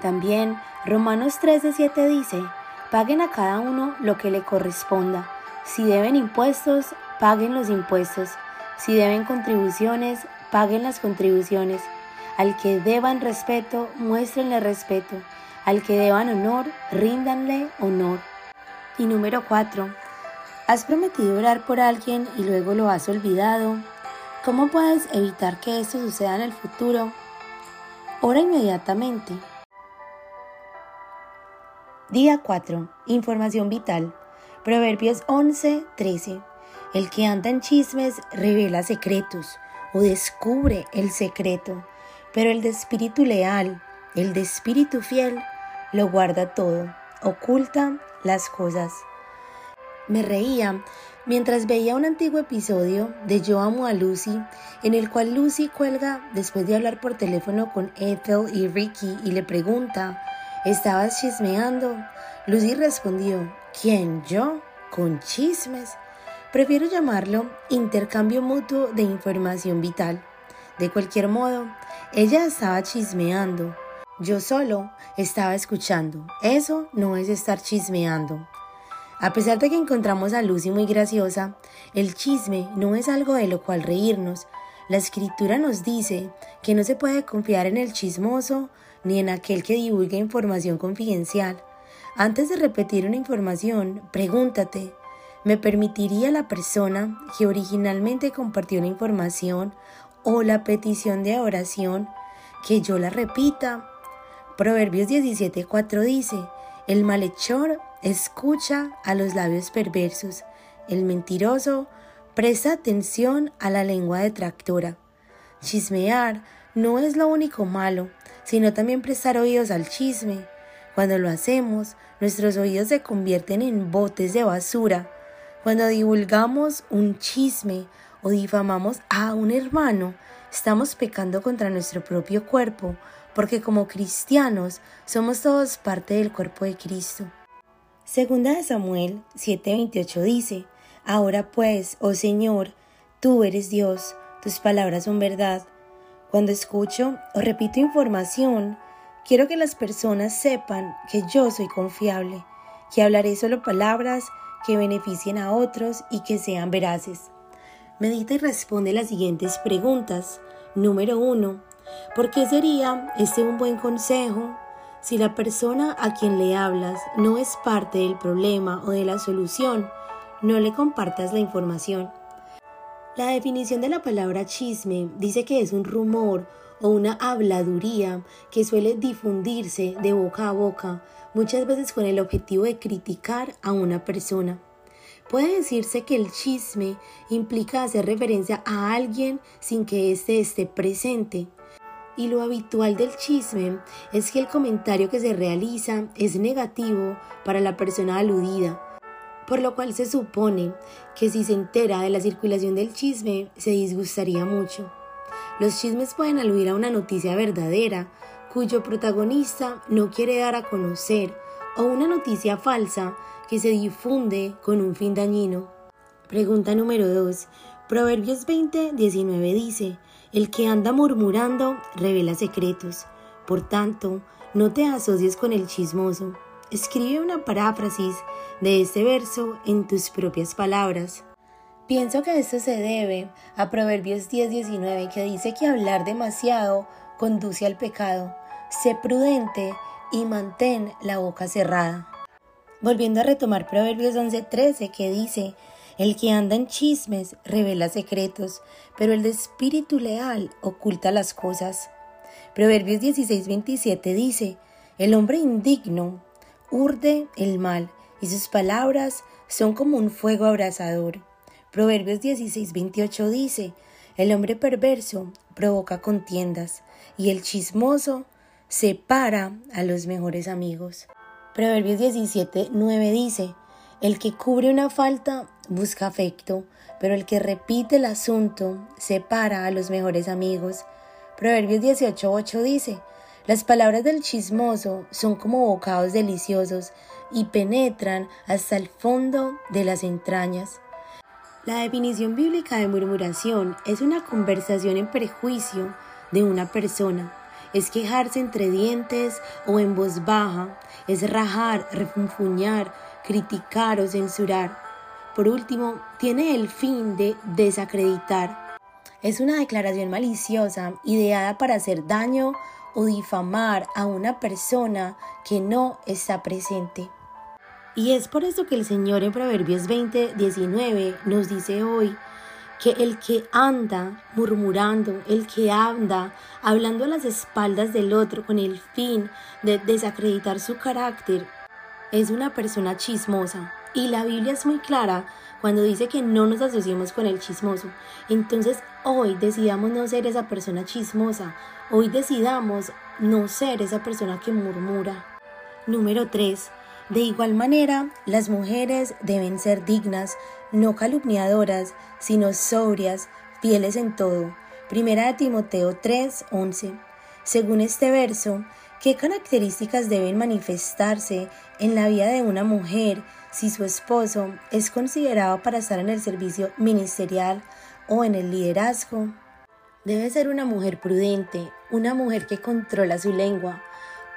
También Romanos 13:7 dice, paguen a cada uno lo que le corresponda. Si deben impuestos, paguen los impuestos. Si deben contribuciones, paguen las contribuciones. Al que deban respeto, muéstrenle respeto. Al que deban honor, ríndanle honor. Y número 4. ¿Has prometido orar por alguien y luego lo has olvidado? ¿Cómo puedes evitar que esto suceda en el futuro? Ora inmediatamente. Día 4. Información vital. Proverbios 11, 13. El que anda en chismes revela secretos o descubre el secreto, pero el de espíritu leal, el de espíritu fiel, lo guarda todo, oculta las cosas. Me reía mientras veía un antiguo episodio de Yo amo a Lucy, en el cual Lucy cuelga después de hablar por teléfono con Ethel y Ricky y le pregunta, ¿estabas chismeando? Lucy respondió, ¿quién yo? ¿Con chismes? Prefiero llamarlo intercambio mutuo de información vital. De cualquier modo, ella estaba chismeando. Yo solo estaba escuchando. Eso no es estar chismeando. A pesar de que encontramos a Lucy muy graciosa, el chisme no es algo de lo cual reírnos. La escritura nos dice que no se puede confiar en el chismoso ni en aquel que divulga información confidencial. Antes de repetir una información, pregúntate, me permitiría la persona que originalmente compartió la información o la petición de oración que yo la repita. Proverbios 17:4 dice, el malhechor escucha a los labios perversos, el mentiroso presta atención a la lengua detractora. Chismear no es lo único malo, sino también prestar oídos al chisme. Cuando lo hacemos, nuestros oídos se convierten en botes de basura cuando divulgamos un chisme o difamamos a un hermano, estamos pecando contra nuestro propio cuerpo, porque como cristianos somos todos parte del cuerpo de Cristo. Segunda de Samuel 7:28 dice, Ahora pues, oh Señor, tú eres Dios, tus palabras son verdad. Cuando escucho o repito información, quiero que las personas sepan que yo soy confiable, que hablaré solo palabras que beneficien a otros y que sean veraces. Medita y responde las siguientes preguntas. Número 1. ¿Por qué sería este un buen consejo si la persona a quien le hablas no es parte del problema o de la solución? No le compartas la información. La definición de la palabra chisme dice que es un rumor o una habladuría que suele difundirse de boca a boca, muchas veces con el objetivo de criticar a una persona. Puede decirse que el chisme implica hacer referencia a alguien sin que éste esté presente. Y lo habitual del chisme es que el comentario que se realiza es negativo para la persona aludida, por lo cual se supone que si se entera de la circulación del chisme se disgustaría mucho. Los chismes pueden aludir a una noticia verdadera, cuyo protagonista no quiere dar a conocer, o una noticia falsa que se difunde con un fin dañino. Pregunta número 2. Proverbios 20, 19 dice, El que anda murmurando revela secretos. Por tanto, no te asocies con el chismoso. Escribe una paráfrasis de este verso en tus propias palabras. Pienso que esto se debe a Proverbios 10:19 que dice que hablar demasiado conduce al pecado. Sé prudente y mantén la boca cerrada. Volviendo a retomar Proverbios 11:13 que dice, el que anda en chismes revela secretos, pero el de espíritu leal oculta las cosas. Proverbios 16:27 dice, el hombre indigno urde el mal y sus palabras son como un fuego abrasador. Proverbios 16, 28 dice, el hombre perverso provoca contiendas y el chismoso separa a los mejores amigos. Proverbios 17, 9 dice, el que cubre una falta busca afecto, pero el que repite el asunto separa a los mejores amigos. Proverbios 18, 8 dice, las palabras del chismoso son como bocados deliciosos y penetran hasta el fondo de las entrañas. La definición bíblica de murmuración es una conversación en prejuicio de una persona. Es quejarse entre dientes o en voz baja. Es rajar, refunfuñar, criticar o censurar. Por último, tiene el fin de desacreditar. Es una declaración maliciosa ideada para hacer daño o difamar a una persona que no está presente. Y es por eso que el Señor en Proverbios 20, 19 nos dice hoy que el que anda murmurando, el que anda hablando a las espaldas del otro con el fin de desacreditar su carácter, es una persona chismosa. Y la Biblia es muy clara cuando dice que no nos asociemos con el chismoso. Entonces hoy decidamos no ser esa persona chismosa. Hoy decidamos no ser esa persona que murmura. Número 3. De igual manera, las mujeres deben ser dignas, no calumniadoras, sino sobrias, fieles en todo. Primera de Timoteo 3:11. Según este verso, ¿qué características deben manifestarse en la vida de una mujer si su esposo es considerado para estar en el servicio ministerial o en el liderazgo? Debe ser una mujer prudente, una mujer que controla su lengua,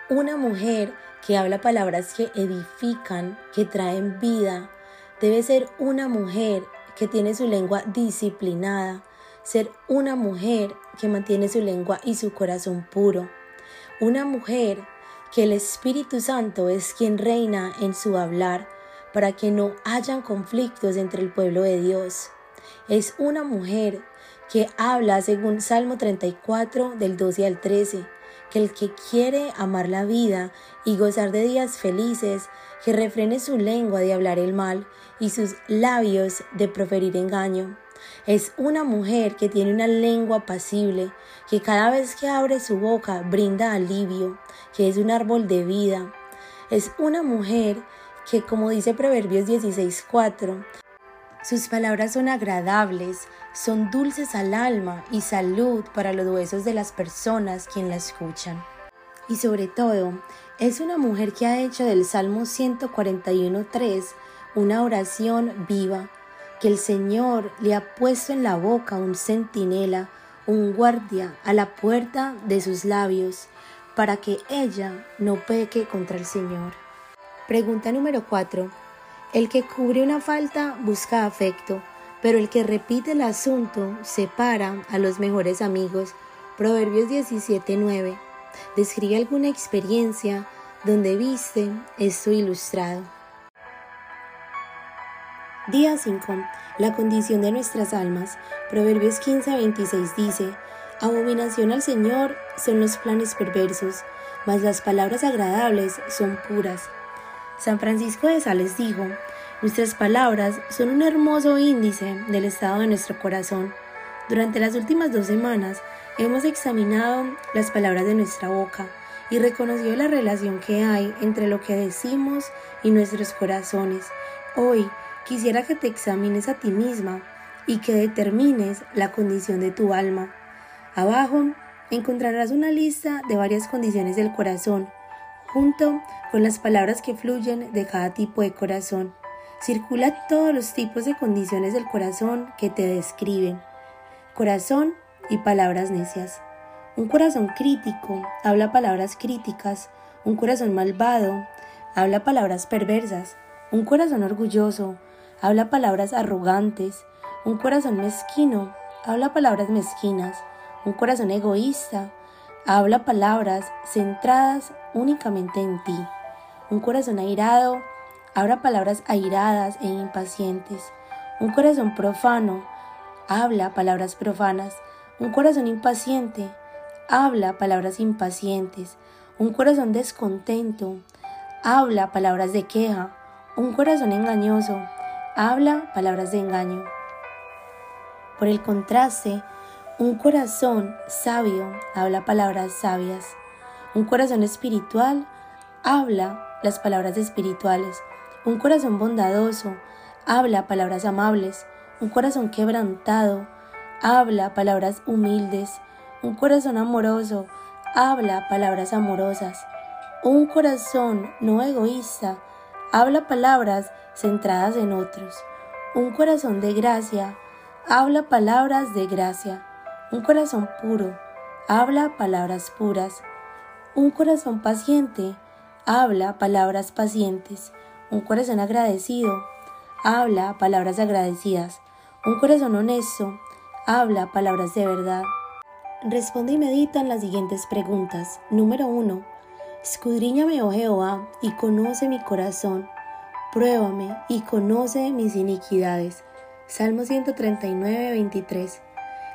una mujer que habla palabras que edifican, que traen vida. Debe ser una mujer que tiene su lengua disciplinada, ser una mujer que mantiene su lengua y su corazón puro, una mujer que el Espíritu Santo es quien reina en su hablar para que no hayan conflictos entre el pueblo de Dios. Es una mujer que habla según Salmo 34 del 12 al 13 que el que quiere amar la vida y gozar de días felices, que refrene su lengua de hablar el mal y sus labios de proferir engaño. Es una mujer que tiene una lengua apacible, que cada vez que abre su boca brinda alivio, que es un árbol de vida. Es una mujer que, como dice Proverbios 16.4, sus palabras son agradables, son dulces al alma y salud para los huesos de las personas quien la escuchan. Y sobre todo, es una mujer que ha hecho del Salmo 141.3 una oración viva, que el Señor le ha puesto en la boca un centinela, un guardia a la puerta de sus labios, para que ella no peque contra el Señor. Pregunta número 4. El que cubre una falta busca afecto, pero el que repite el asunto separa a los mejores amigos. Proverbios 17:9. Describe alguna experiencia donde viste esto ilustrado. Día 5. La condición de nuestras almas. Proverbios 15:26 dice, Abominación al Señor son los planes perversos, mas las palabras agradables son puras. San Francisco de Sales dijo, Nuestras palabras son un hermoso índice del estado de nuestro corazón. Durante las últimas dos semanas hemos examinado las palabras de nuestra boca y reconocido la relación que hay entre lo que decimos y nuestros corazones. Hoy quisiera que te examines a ti misma y que determines la condición de tu alma. Abajo encontrarás una lista de varias condiciones del corazón, junto con las palabras que fluyen de cada tipo de corazón. Circula todos los tipos de condiciones del corazón que te describen. Corazón y palabras necias. Un corazón crítico habla palabras críticas. Un corazón malvado habla palabras perversas. Un corazón orgulloso habla palabras arrogantes. Un corazón mezquino habla palabras mezquinas. Un corazón egoísta habla palabras centradas únicamente en ti. Un corazón airado habla palabras airadas e impacientes. Un corazón profano habla palabras profanas. Un corazón impaciente habla palabras impacientes. Un corazón descontento habla palabras de queja. Un corazón engañoso habla palabras de engaño. Por el contraste, un corazón sabio habla palabras sabias. Un corazón espiritual habla las palabras espirituales. Un corazón bondadoso habla palabras amables. Un corazón quebrantado habla palabras humildes. Un corazón amoroso habla palabras amorosas. Un corazón no egoísta habla palabras centradas en otros. Un corazón de gracia habla palabras de gracia. Un corazón puro habla palabras puras. Un corazón paciente habla palabras pacientes. Un corazón agradecido habla palabras agradecidas. Un corazón honesto habla palabras de verdad. Responde y medita en las siguientes preguntas. Número 1. Escudriñame, oh Jehová, y conoce mi corazón. Pruébame y conoce mis iniquidades. Salmo 139, 23.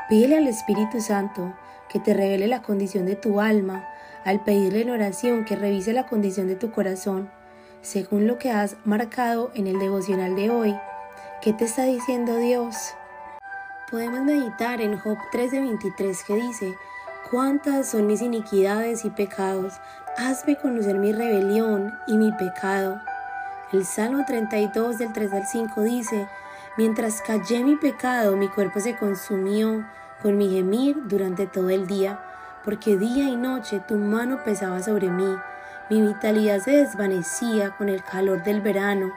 Pídele al Espíritu Santo que te revele la condición de tu alma, al pedirle en oración que revise la condición de tu corazón según lo que has marcado en el devocional de hoy. ¿Qué te está diciendo Dios? Podemos meditar en Job 13:23 que dice, ¿cuántas son mis iniquidades y pecados? Hazme conocer mi rebelión y mi pecado. El Salmo 32 del 3 al 5 dice, Mientras callé mi pecado, mi cuerpo se consumió con mi gemir durante todo el día, porque día y noche tu mano pesaba sobre mí mi vitalidad se desvanecía con el calor del verano.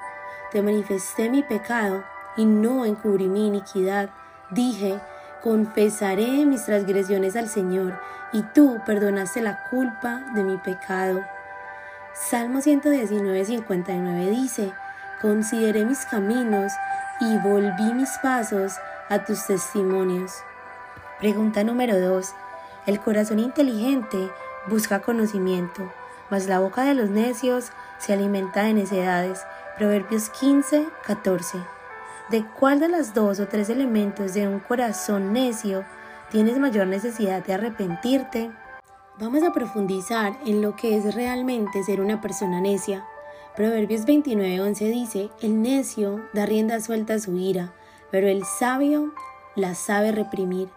Te manifesté mi pecado y no encubrí mi iniquidad. Dije, confesaré mis transgresiones al Señor y tú perdonaste la culpa de mi pecado. Salmo 119, 59 dice, consideré mis caminos y volví mis pasos a tus testimonios. Pregunta número 2. El corazón inteligente busca conocimiento mas la boca de los necios se alimenta de necedades. Proverbios 15, 14. ¿De cuál de los dos o tres elementos de un corazón necio tienes mayor necesidad de arrepentirte? Vamos a profundizar en lo que es realmente ser una persona necia. Proverbios 11 dice, el necio da rienda suelta a su ira, pero el sabio la sabe reprimir.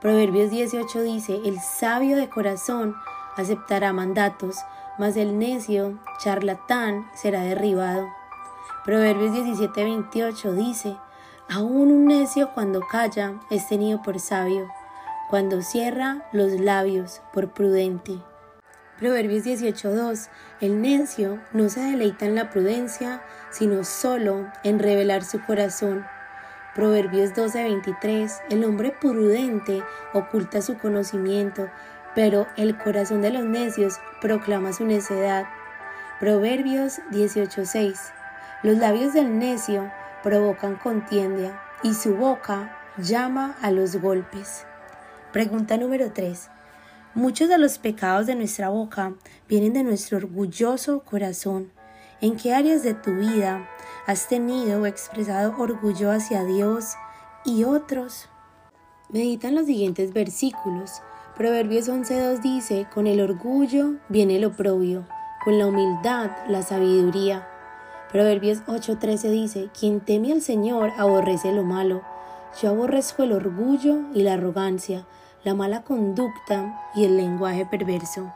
Proverbios 18 dice, el sabio de corazón aceptará mandatos, mas el necio charlatán será derribado. Proverbios 17:28 dice, Aún un necio cuando calla es tenido por sabio, cuando cierra los labios por prudente. Proverbios 18:2 El necio no se deleita en la prudencia, sino solo en revelar su corazón. Proverbios 12:23 El hombre prudente oculta su conocimiento, pero el corazón de los necios proclama su necedad. Proverbios 18:6 Los labios del necio provocan contienda y su boca llama a los golpes. Pregunta número 3. Muchos de los pecados de nuestra boca vienen de nuestro orgulloso corazón. ¿En qué áreas de tu vida has tenido o expresado orgullo hacia Dios y otros? Medita en los siguientes versículos. Proverbios 11.2 dice, con el orgullo viene el oprobio, con la humildad la sabiduría. Proverbios 8:13 dice, quien teme al Señor aborrece lo malo. Yo aborrezco el orgullo y la arrogancia, la mala conducta y el lenguaje perverso.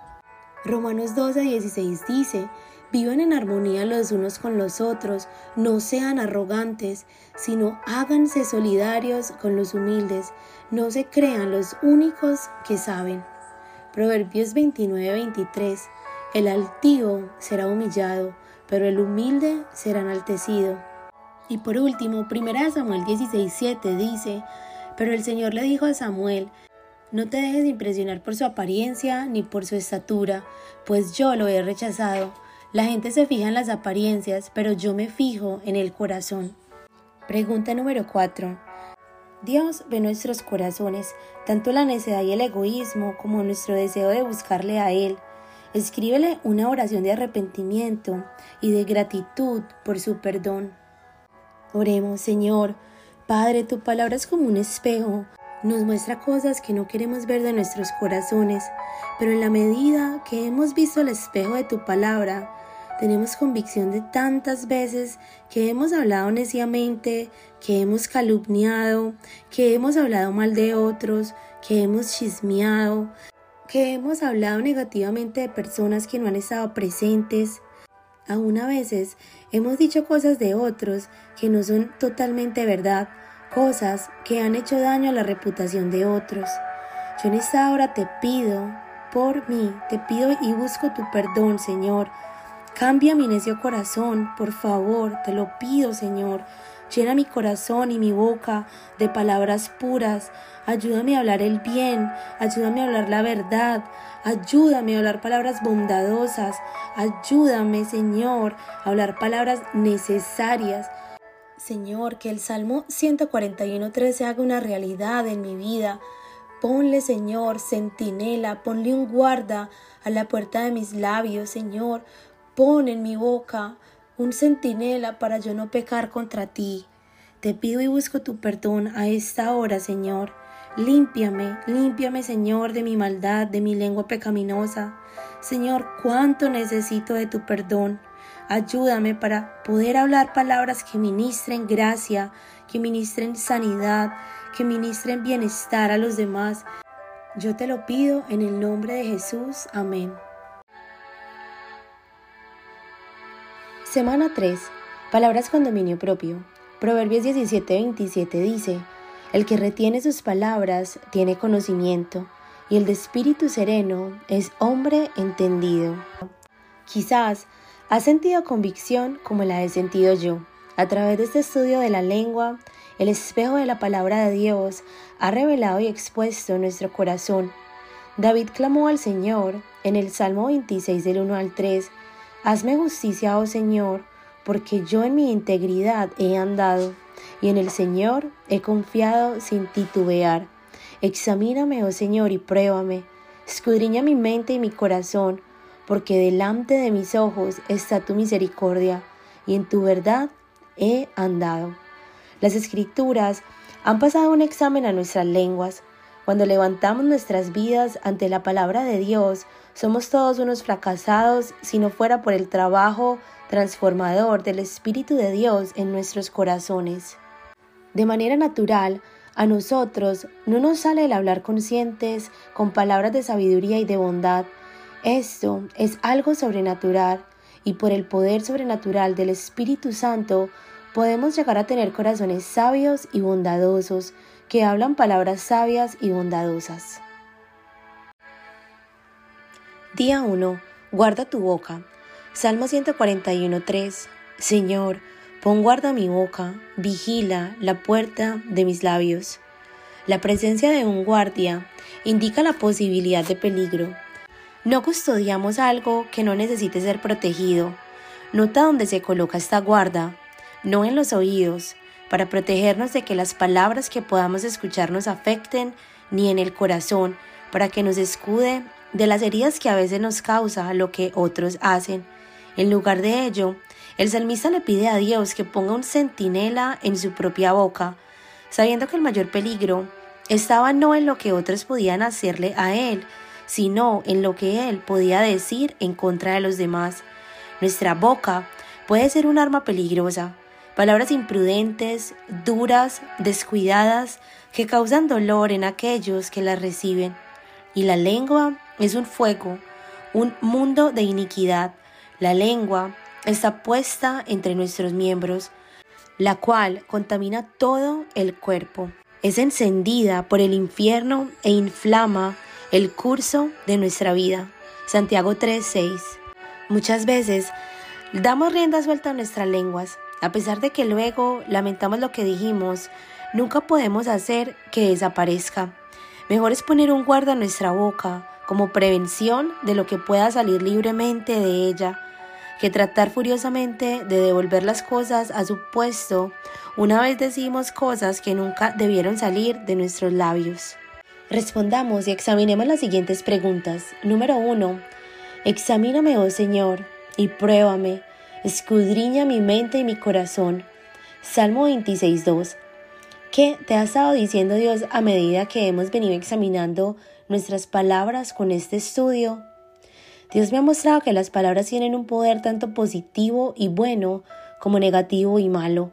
Romanos 12:16 dice, Vivan en armonía los unos con los otros, no sean arrogantes, sino háganse solidarios con los humildes, no se crean los únicos que saben. Proverbios 29:23 El altivo será humillado, pero el humilde será enaltecido. Y por último, 1 Samuel 16:7 dice, Pero el Señor le dijo a Samuel, no te dejes impresionar por su apariencia ni por su estatura, pues yo lo he rechazado la gente se fija en las apariencias, pero yo me fijo en el corazón. Pregunta número 4. Dios ve nuestros corazones, tanto la necedad y el egoísmo como nuestro deseo de buscarle a Él. Escríbele una oración de arrepentimiento y de gratitud por su perdón. Oremos, Señor. Padre, tu palabra es como un espejo. Nos muestra cosas que no queremos ver de nuestros corazones, pero en la medida que hemos visto el espejo de tu palabra, tenemos convicción de tantas veces que hemos hablado neciamente, que hemos calumniado, que hemos hablado mal de otros, que hemos chismeado, que hemos hablado negativamente de personas que no han estado presentes. Aún a veces hemos dicho cosas de otros que no son totalmente verdad, cosas que han hecho daño a la reputación de otros. Yo en esta hora te pido por mí, te pido y busco tu perdón, Señor, Cambia mi necio corazón, por favor, te lo pido, Señor. Llena mi corazón y mi boca de palabras puras. Ayúdame a hablar el bien, ayúdame a hablar la verdad, ayúdame a hablar palabras bondadosas, ayúdame, Señor, a hablar palabras necesarias. Señor, que el Salmo 141.3 se haga una realidad en mi vida. Ponle, Señor, centinela, ponle un guarda a la puerta de mis labios, Señor. Pon en mi boca un centinela para yo no pecar contra ti. Te pido y busco tu perdón a esta hora, Señor. Límpiame, límpiame, Señor, de mi maldad, de mi lengua pecaminosa. Señor, cuánto necesito de tu perdón. Ayúdame para poder hablar palabras que ministren gracia, que ministren sanidad, que ministren bienestar a los demás. Yo te lo pido en el nombre de Jesús. Amén. Semana 3. Palabras con dominio propio. Proverbios 17:27 dice, El que retiene sus palabras tiene conocimiento, y el de espíritu sereno es hombre entendido. Quizás has sentido convicción como la he sentido yo. A través de este estudio de la lengua, el espejo de la palabra de Dios ha revelado y expuesto nuestro corazón. David clamó al Señor en el Salmo 26 del 1 al 3, Hazme justicia, oh Señor, porque yo en mi integridad he andado, y en el Señor he confiado sin titubear. Examíname, oh Señor, y pruébame. Escudriña mi mente y mi corazón, porque delante de mis ojos está tu misericordia, y en tu verdad he andado. Las escrituras han pasado un examen a nuestras lenguas. Cuando levantamos nuestras vidas ante la palabra de Dios, somos todos unos fracasados si no fuera por el trabajo transformador del Espíritu de Dios en nuestros corazones. De manera natural, a nosotros no nos sale el hablar conscientes con palabras de sabiduría y de bondad. Esto es algo sobrenatural y por el poder sobrenatural del Espíritu Santo podemos llegar a tener corazones sabios y bondadosos que hablan palabras sabias y bondadosas. Día 1. Guarda tu boca. Salmo 141.3. Señor, pon guarda mi boca, vigila la puerta de mis labios. La presencia de un guardia indica la posibilidad de peligro. No custodiamos algo que no necesite ser protegido. Nota dónde se coloca esta guarda, no en los oídos, para protegernos de que las palabras que podamos escuchar nos afecten, ni en el corazón, para que nos escude de las heridas que a veces nos causa lo que otros hacen. En lugar de ello, el salmista le pide a Dios que ponga un centinela en su propia boca, sabiendo que el mayor peligro estaba no en lo que otros podían hacerle a él, sino en lo que él podía decir en contra de los demás. Nuestra boca puede ser un arma peligrosa, palabras imprudentes, duras, descuidadas, que causan dolor en aquellos que las reciben. Y la lengua es un fuego, un mundo de iniquidad. La lengua está puesta entre nuestros miembros, la cual contamina todo el cuerpo. Es encendida por el infierno e inflama el curso de nuestra vida. Santiago 3:6. Muchas veces damos rienda suelta a nuestras lenguas, a pesar de que luego lamentamos lo que dijimos, nunca podemos hacer que desaparezca. Mejor es poner un guarda a nuestra boca como prevención de lo que pueda salir libremente de ella, que tratar furiosamente de devolver las cosas a su puesto una vez decimos cosas que nunca debieron salir de nuestros labios. Respondamos y examinemos las siguientes preguntas. Número 1. Examíname, oh Señor, y pruébame. Escudriña mi mente y mi corazón. Salmo 26.2. ¿Qué te ha estado diciendo Dios a medida que hemos venido examinando nuestras palabras con este estudio? Dios me ha mostrado que las palabras tienen un poder tanto positivo y bueno como negativo y malo,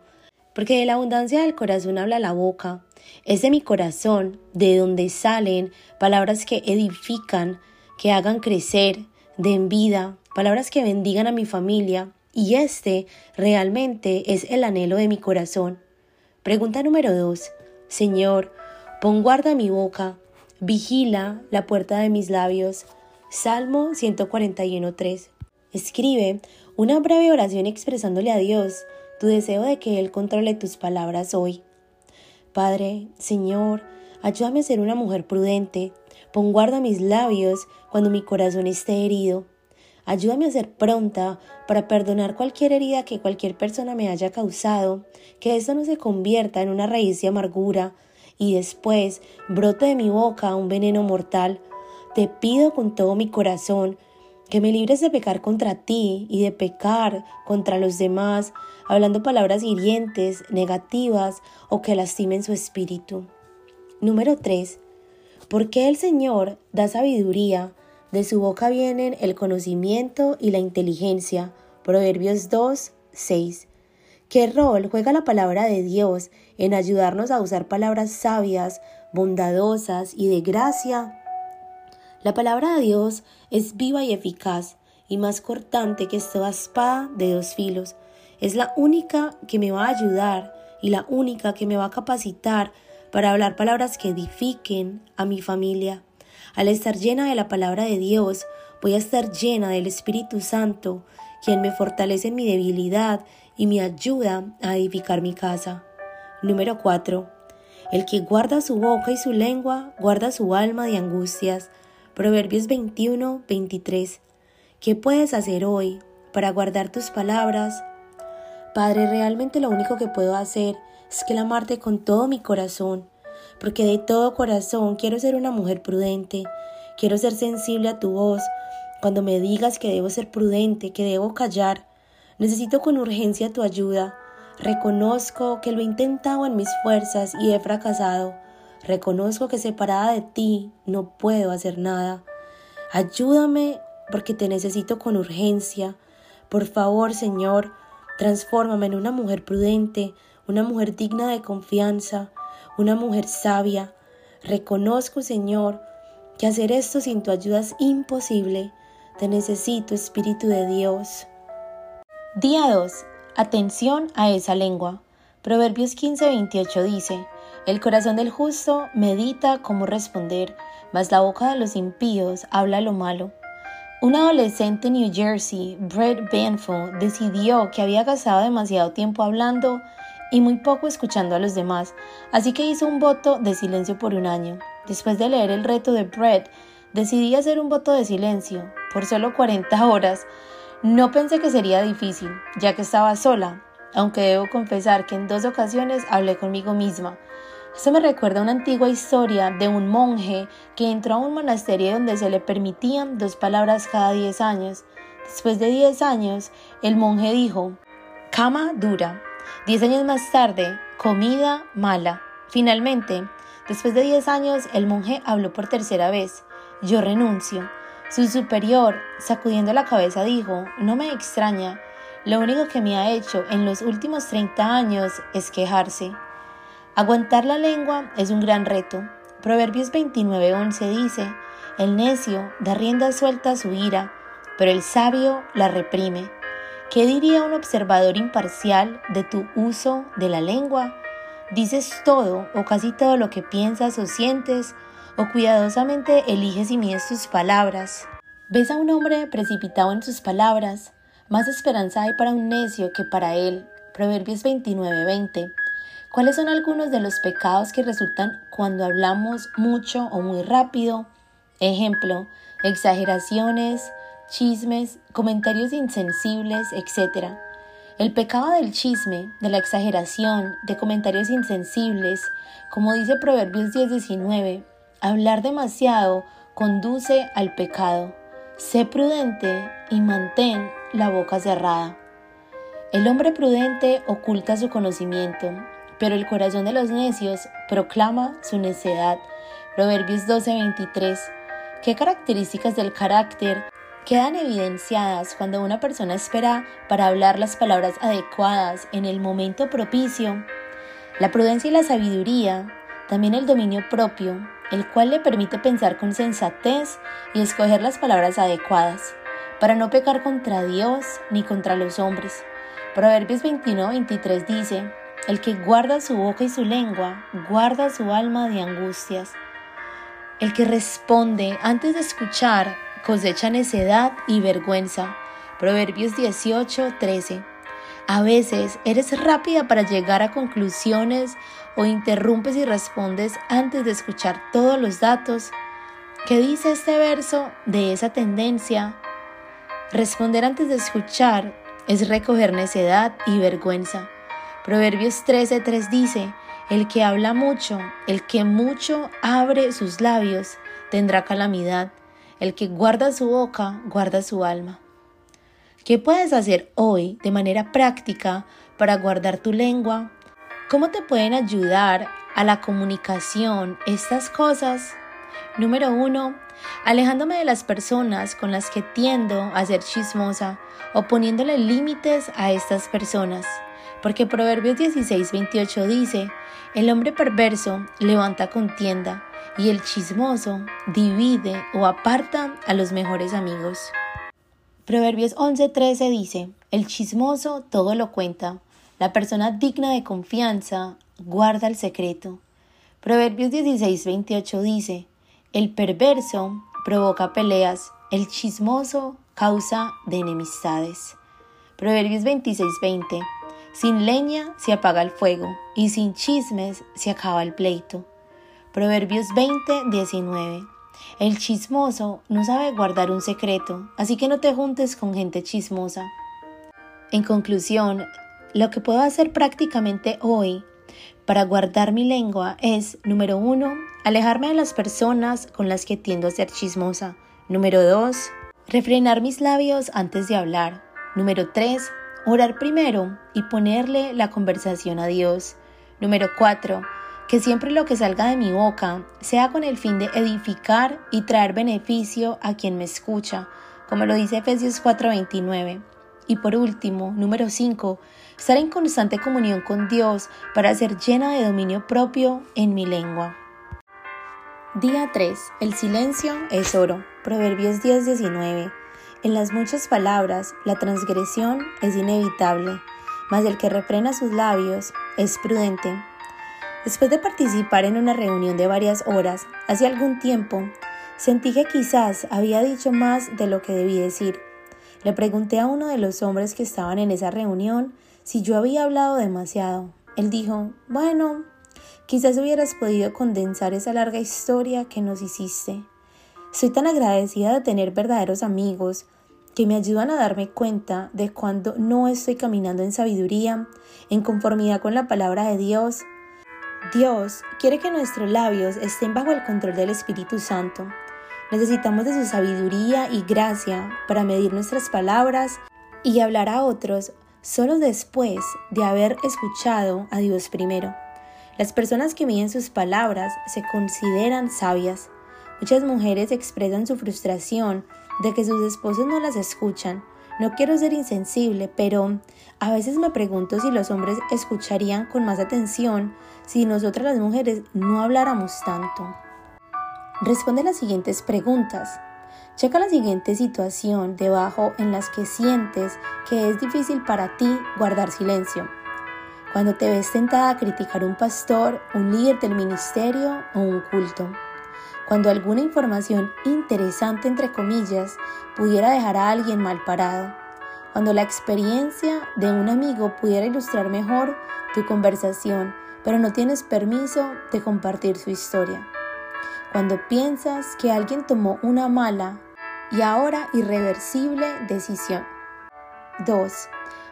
porque de la abundancia del corazón habla la boca. Es de mi corazón de donde salen palabras que edifican, que hagan crecer, den vida, palabras que bendigan a mi familia, y este realmente es el anhelo de mi corazón. Pregunta número 2. Señor, pon guarda mi boca, vigila la puerta de mis labios. Salmo 141.3. Escribe una breve oración expresándole a Dios tu deseo de que Él controle tus palabras hoy. Padre, Señor, ayúdame a ser una mujer prudente. Pon guarda mis labios cuando mi corazón esté herido. Ayúdame a ser pronta para perdonar cualquier herida que cualquier persona me haya causado, que esto no se convierta en una raíz de amargura y después brote de mi boca un veneno mortal. Te pido con todo mi corazón que me libres de pecar contra ti y de pecar contra los demás, hablando palabras hirientes, negativas o que lastimen su espíritu. Número 3. ¿Por qué el Señor da sabiduría de su boca vienen el conocimiento y la inteligencia. Proverbios 2, 6. ¿Qué rol juega la palabra de Dios en ayudarnos a usar palabras sabias, bondadosas y de gracia? La palabra de Dios es viva y eficaz y más cortante que toda espada de dos filos. Es la única que me va a ayudar y la única que me va a capacitar para hablar palabras que edifiquen a mi familia. Al estar llena de la palabra de Dios, voy a estar llena del Espíritu Santo, quien me fortalece en mi debilidad y me ayuda a edificar mi casa. Número 4. El que guarda su boca y su lengua, guarda su alma de angustias. Proverbios 21, 23. ¿Qué puedes hacer hoy para guardar tus palabras? Padre, realmente lo único que puedo hacer es clamarte con todo mi corazón porque de todo corazón quiero ser una mujer prudente, quiero ser sensible a tu voz. Cuando me digas que debo ser prudente, que debo callar, necesito con urgencia tu ayuda. Reconozco que lo he intentado en mis fuerzas y he fracasado. Reconozco que separada de ti no puedo hacer nada. Ayúdame porque te necesito con urgencia. Por favor, Señor, transfórmame en una mujer prudente, una mujer digna de confianza, una mujer sabia. Reconozco, Señor, que hacer esto sin tu ayuda es imposible. Te necesito, Espíritu de Dios. Día 2. Atención a esa lengua. Proverbios 15:28 dice, El corazón del justo medita cómo responder, mas la boca de los impíos habla lo malo. Un adolescente en New Jersey, Brett Banfield, decidió que había gastado demasiado tiempo hablando y muy poco escuchando a los demás, así que hizo un voto de silencio por un año. Después de leer el reto de Brett, decidí hacer un voto de silencio por solo 40 horas. No pensé que sería difícil, ya que estaba sola, aunque debo confesar que en dos ocasiones hablé conmigo misma. Esto me recuerda una antigua historia de un monje que entró a un monasterio donde se le permitían dos palabras cada diez años. Después de diez años, el monje dijo, cama dura. Diez años más tarde, comida mala. Finalmente, después de diez años, el monje habló por tercera vez, yo renuncio. Su superior, sacudiendo la cabeza, dijo, no me extraña, lo único que me ha hecho en los últimos 30 años es quejarse. Aguantar la lengua es un gran reto. Proverbios 29:11 dice, el necio da rienda suelta a su ira, pero el sabio la reprime. ¿Qué diría un observador imparcial de tu uso de la lengua? Dices todo o casi todo lo que piensas o sientes, o cuidadosamente eliges y mides tus palabras. Ves a un hombre precipitado en sus palabras, más esperanza hay para un necio que para él. Proverbios 29:20. ¿Cuáles son algunos de los pecados que resultan cuando hablamos mucho o muy rápido? Ejemplo, exageraciones, chismes, comentarios insensibles, etc. El pecado del chisme, de la exageración, de comentarios insensibles, como dice Proverbios 10:19, hablar demasiado conduce al pecado. Sé prudente y mantén la boca cerrada. El hombre prudente oculta su conocimiento, pero el corazón de los necios proclama su necedad. Proverbios 12:23. ¿Qué características del carácter quedan evidenciadas cuando una persona espera para hablar las palabras adecuadas en el momento propicio? La prudencia y la sabiduría, también el dominio propio, el cual le permite pensar con sensatez y escoger las palabras adecuadas, para no pecar contra Dios ni contra los hombres. Proverbios 21-23 dice, el que guarda su boca y su lengua, guarda su alma de angustias. El que responde antes de escuchar, cosecha necedad y vergüenza. Proverbios 18, 13. A veces eres rápida para llegar a conclusiones o interrumpes y respondes antes de escuchar todos los datos. ¿Qué dice este verso de esa tendencia? Responder antes de escuchar es recoger necedad y vergüenza. Proverbios 13:3 dice, el que habla mucho, el que mucho abre sus labios, tendrá calamidad. El que guarda su boca, guarda su alma. ¿Qué puedes hacer hoy de manera práctica para guardar tu lengua? ¿Cómo te pueden ayudar a la comunicación estas cosas? Número uno, alejándome de las personas con las que tiendo a ser chismosa o poniéndole límites a estas personas porque Proverbios 16, 28 dice, el hombre perverso levanta contienda y el chismoso divide o aparta a los mejores amigos. Proverbios 11, 13 dice, el chismoso todo lo cuenta, la persona digna de confianza guarda el secreto. Proverbios 16, 28 dice, el perverso provoca peleas, el chismoso causa de enemistades. Proverbios 26, 20. Sin leña se apaga el fuego y sin chismes se acaba el pleito. Proverbios 20, 19. El chismoso no sabe guardar un secreto, así que no te juntes con gente chismosa. En conclusión, lo que puedo hacer prácticamente hoy para guardar mi lengua es, número uno, alejarme de las personas con las que tiendo a ser chismosa. Número dos, refrenar mis labios antes de hablar. Número tres, Orar primero y ponerle la conversación a Dios. Número 4. Que siempre lo que salga de mi boca sea con el fin de edificar y traer beneficio a quien me escucha, como lo dice Efesios 4:29. Y por último, número 5. Estar en constante comunión con Dios para ser llena de dominio propio en mi lengua. Día 3. El silencio es oro. Proverbios 10:19. En las muchas palabras, la transgresión es inevitable, mas el que refrena sus labios es prudente. Después de participar en una reunión de varias horas, hace algún tiempo, sentí que quizás había dicho más de lo que debí decir. Le pregunté a uno de los hombres que estaban en esa reunión si yo había hablado demasiado. Él dijo, bueno, quizás hubieras podido condensar esa larga historia que nos hiciste. Soy tan agradecida de tener verdaderos amigos que me ayudan a darme cuenta de cuando no estoy caminando en sabiduría, en conformidad con la palabra de Dios. Dios quiere que nuestros labios estén bajo el control del Espíritu Santo. Necesitamos de su sabiduría y gracia para medir nuestras palabras y hablar a otros solo después de haber escuchado a Dios primero. Las personas que miden sus palabras se consideran sabias. Muchas mujeres expresan su frustración de que sus esposos no las escuchan. No quiero ser insensible, pero a veces me pregunto si los hombres escucharían con más atención si nosotras las mujeres no habláramos tanto. Responde las siguientes preguntas. Checa la siguiente situación debajo en las que sientes que es difícil para ti guardar silencio. Cuando te ves tentada a criticar un pastor, un líder del ministerio o un culto cuando alguna información interesante, entre comillas, pudiera dejar a alguien mal parado, cuando la experiencia de un amigo pudiera ilustrar mejor tu conversación, pero no tienes permiso de compartir su historia, cuando piensas que alguien tomó una mala y ahora irreversible decisión. 2.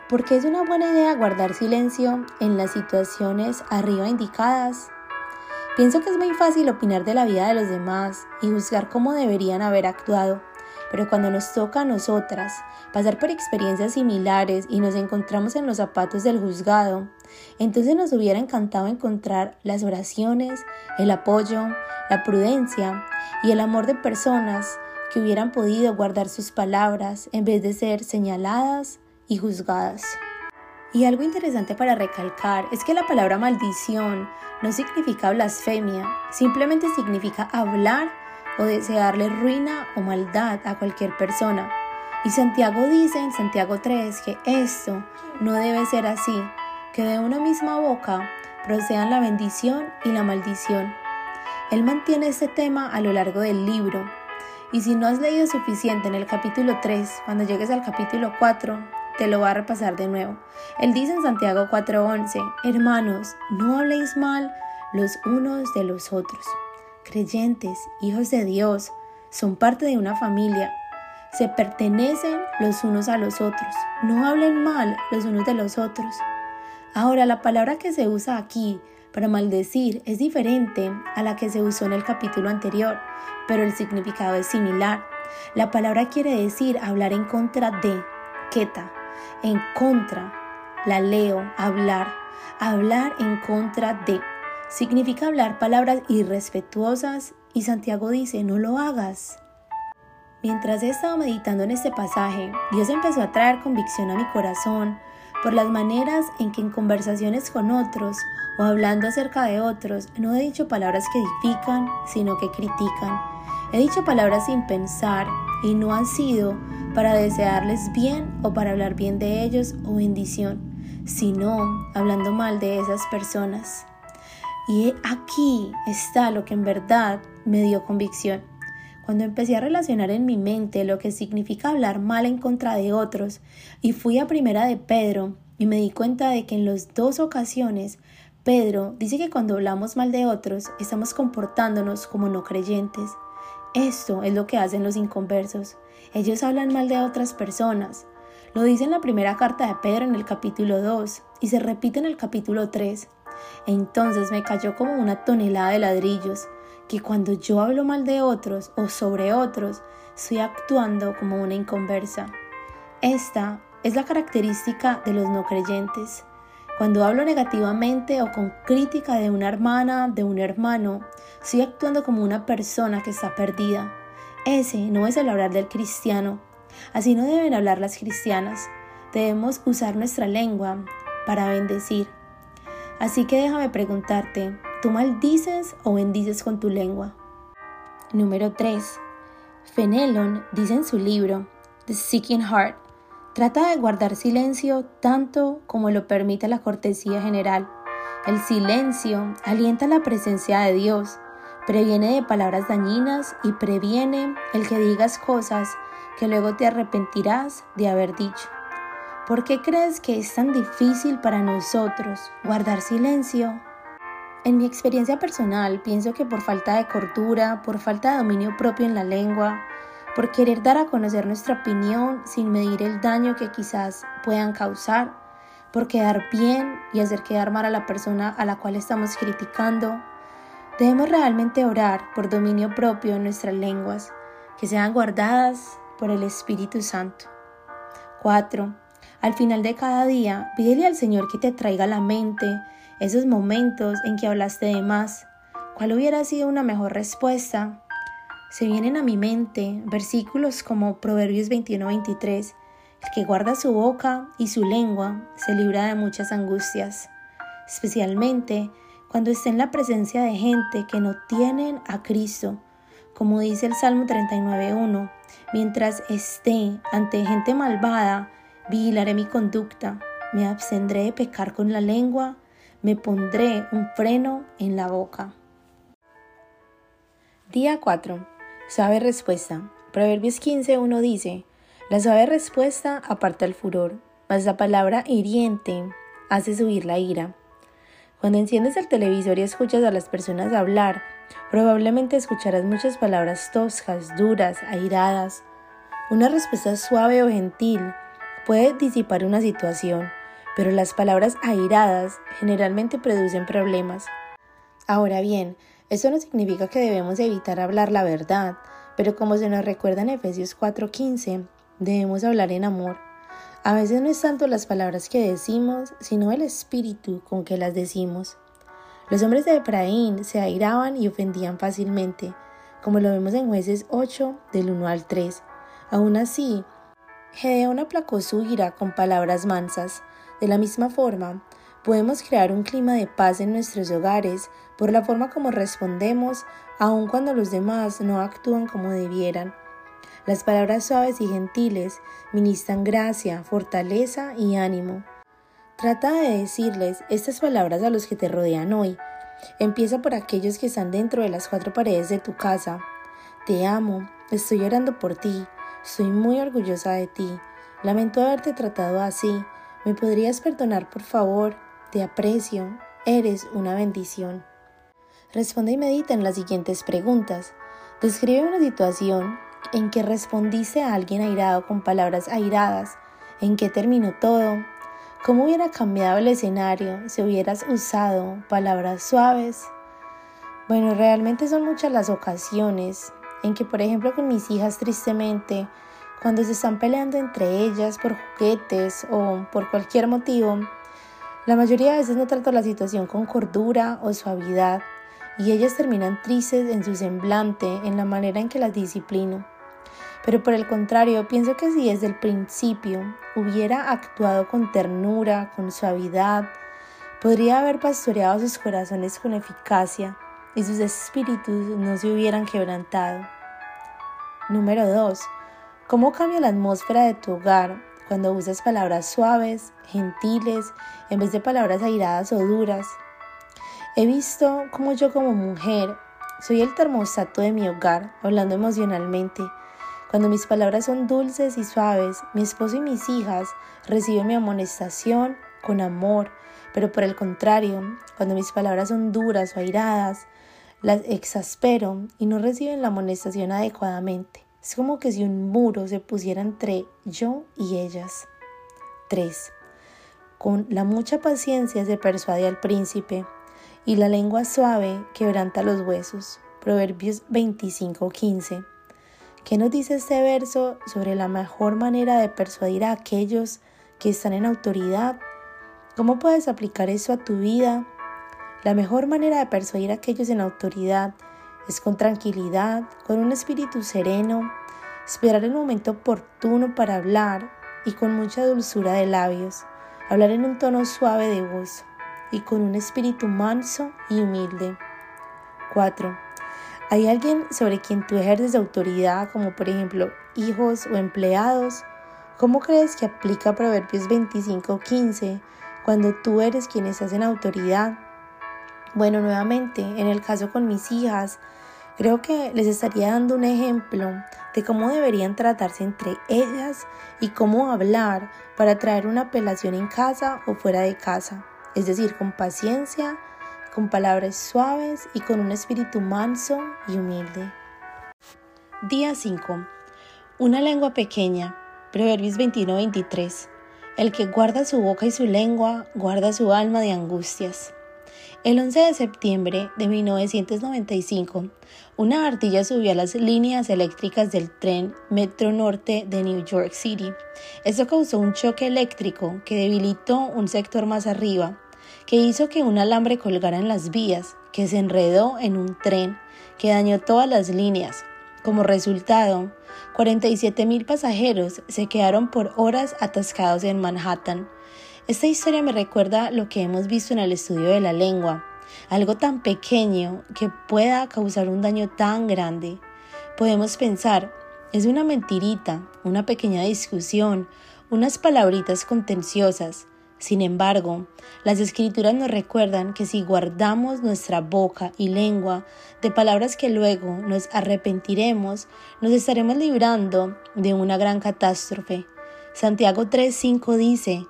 Porque es una buena idea guardar silencio en las situaciones arriba indicadas Pienso que es muy fácil opinar de la vida de los demás y juzgar cómo deberían haber actuado, pero cuando nos toca a nosotras pasar por experiencias similares y nos encontramos en los zapatos del juzgado, entonces nos hubiera encantado encontrar las oraciones, el apoyo, la prudencia y el amor de personas que hubieran podido guardar sus palabras en vez de ser señaladas y juzgadas. Y algo interesante para recalcar es que la palabra maldición no significa blasfemia, simplemente significa hablar o desearle ruina o maldad a cualquier persona. Y Santiago dice en Santiago 3 que esto no debe ser así, que de una misma boca procedan la bendición y la maldición. Él mantiene este tema a lo largo del libro. Y si no has leído suficiente en el capítulo 3, cuando llegues al capítulo 4, te lo va a repasar de nuevo. Él dice en Santiago 4:11, hermanos, no habléis mal los unos de los otros. Creyentes, hijos de Dios, son parte de una familia. Se pertenecen los unos a los otros. No hablen mal los unos de los otros. Ahora, la palabra que se usa aquí para maldecir es diferente a la que se usó en el capítulo anterior, pero el significado es similar. La palabra quiere decir hablar en contra de, queta, en contra. La leo, hablar, hablar en contra de. Significa hablar palabras irrespetuosas y Santiago dice, no lo hagas. Mientras he estado meditando en este pasaje, Dios empezó a traer convicción a mi corazón por las maneras en que en conversaciones con otros o hablando acerca de otros no he dicho palabras que edifican, sino que critican. He dicho palabras sin pensar y no han sido para desearles bien o para hablar bien de ellos o bendición, sino hablando mal de esas personas. Y aquí está lo que en verdad me dio convicción. Cuando empecé a relacionar en mi mente lo que significa hablar mal en contra de otros, y fui a primera de Pedro y me di cuenta de que en las dos ocasiones Pedro dice que cuando hablamos mal de otros estamos comportándonos como no creyentes. Esto es lo que hacen los inconversos. Ellos hablan mal de otras personas. Lo dice en la primera carta de Pedro en el capítulo 2 y se repite en el capítulo 3. Entonces me cayó como una tonelada de ladrillos, que cuando yo hablo mal de otros o sobre otros, estoy actuando como una inconversa. Esta es la característica de los no creyentes. Cuando hablo negativamente o con crítica de una hermana, de un hermano, estoy actuando como una persona que está perdida. Ese no es el hablar del cristiano. Así no deben hablar las cristianas. Debemos usar nuestra lengua para bendecir. Así que déjame preguntarte, ¿tú maldices o bendices con tu lengua? Número 3. Fenelon dice en su libro, The Seeking Heart, Trata de guardar silencio tanto como lo permite la cortesía general. El silencio alienta la presencia de Dios, previene de palabras dañinas y previene el que digas cosas que luego te arrepentirás de haber dicho. ¿Por qué crees que es tan difícil para nosotros guardar silencio? En mi experiencia personal, pienso que por falta de cordura, por falta de dominio propio en la lengua, por querer dar a conocer nuestra opinión sin medir el daño que quizás puedan causar, por quedar bien y hacer quedar mal a la persona a la cual estamos criticando. Debemos realmente orar por dominio propio en nuestras lenguas, que sean guardadas por el Espíritu Santo. 4. Al final de cada día, pídele al Señor que te traiga a la mente esos momentos en que hablaste de más. ¿Cuál hubiera sido una mejor respuesta? Se vienen a mi mente versículos como Proverbios 21-23, el que guarda su boca y su lengua se libra de muchas angustias, especialmente cuando esté en la presencia de gente que no tienen a Cristo, como dice el Salmo 39.1, mientras esté ante gente malvada, vigilaré mi conducta, me abstendré de pecar con la lengua, me pondré un freno en la boca. Día 4. Suave respuesta. Proverbios 15.1 dice, la suave respuesta aparta el furor, mas la palabra hiriente hace subir la ira. Cuando enciendes el televisor y escuchas a las personas hablar, probablemente escucharás muchas palabras toscas, duras, airadas. Una respuesta suave o gentil puede disipar una situación, pero las palabras airadas generalmente producen problemas. Ahora bien, eso no significa que debemos evitar hablar la verdad, pero como se nos recuerda en Efesios 4:15, debemos hablar en amor. A veces no es tanto las palabras que decimos, sino el espíritu con que las decimos. Los hombres de Efraín se airaban y ofendían fácilmente, como lo vemos en jueces 8 del 1 al 3. Aún así, Gedeón aplacó su ira con palabras mansas. De la misma forma, podemos crear un clima de paz en nuestros hogares por la forma como respondemos, aun cuando los demás no actúan como debieran. Las palabras suaves y gentiles ministran gracia, fortaleza y ánimo. Trata de decirles estas palabras a los que te rodean hoy. Empieza por aquellos que están dentro de las cuatro paredes de tu casa. Te amo, estoy orando por ti, estoy muy orgullosa de ti. Lamento haberte tratado así. ¿Me podrías perdonar, por favor? Te aprecio, eres una bendición. Responde y medita en las siguientes preguntas. Describe una situación en que respondiste a alguien airado con palabras airadas, en qué terminó todo, cómo hubiera cambiado el escenario si hubieras usado palabras suaves. Bueno, realmente son muchas las ocasiones en que, por ejemplo, con mis hijas tristemente, cuando se están peleando entre ellas por juguetes o por cualquier motivo, la mayoría de veces no trato la situación con cordura o suavidad y ellas terminan tristes en su semblante, en la manera en que las disciplino. Pero por el contrario, pienso que si desde el principio hubiera actuado con ternura, con suavidad, podría haber pastoreado sus corazones con eficacia y sus espíritus no se hubieran quebrantado. Número 2. ¿Cómo cambia la atmósfera de tu hogar cuando usas palabras suaves, gentiles, en vez de palabras airadas o duras? He visto cómo yo como mujer soy el termostato de mi hogar, hablando emocionalmente, cuando mis palabras son dulces y suaves, mi esposo y mis hijas reciben mi amonestación con amor, pero por el contrario, cuando mis palabras son duras o airadas, las exaspero y no reciben la amonestación adecuadamente. Es como que si un muro se pusiera entre yo y ellas. 3. Con la mucha paciencia se persuade al príncipe y la lengua suave quebranta los huesos. Proverbios 25:15. ¿Qué nos dice este verso sobre la mejor manera de persuadir a aquellos que están en autoridad? ¿Cómo puedes aplicar eso a tu vida? La mejor manera de persuadir a aquellos en autoridad es con tranquilidad, con un espíritu sereno, esperar el momento oportuno para hablar y con mucha dulzura de labios, hablar en un tono suave de voz y con un espíritu manso y humilde. 4. ¿Hay alguien sobre quien tú ejerces autoridad, como por ejemplo hijos o empleados? ¿Cómo crees que aplica Proverbios 25:15 cuando tú eres quien estás en autoridad? Bueno, nuevamente, en el caso con mis hijas, creo que les estaría dando un ejemplo de cómo deberían tratarse entre ellas y cómo hablar para traer una apelación en casa o fuera de casa, es decir, con paciencia, con palabras suaves y con un espíritu manso y humilde. Día 5. Una lengua pequeña. Proverbios 21-23. El que guarda su boca y su lengua, guarda su alma de angustias. El 11 de septiembre de 1995, una ardilla subió a las líneas eléctricas del tren Metro Norte de New York City. Esto causó un choque eléctrico que debilitó un sector más arriba, que hizo que un alambre colgara en las vías, que se enredó en un tren, que dañó todas las líneas. Como resultado, 47 mil pasajeros se quedaron por horas atascados en Manhattan. Esta historia me recuerda lo que hemos visto en el estudio de la lengua, algo tan pequeño que pueda causar un daño tan grande. Podemos pensar, es una mentirita, una pequeña discusión, unas palabritas contenciosas. Sin embargo, las escrituras nos recuerdan que si guardamos nuestra boca y lengua de palabras que luego nos arrepentiremos, nos estaremos librando de una gran catástrofe. Santiago 3:5 dice,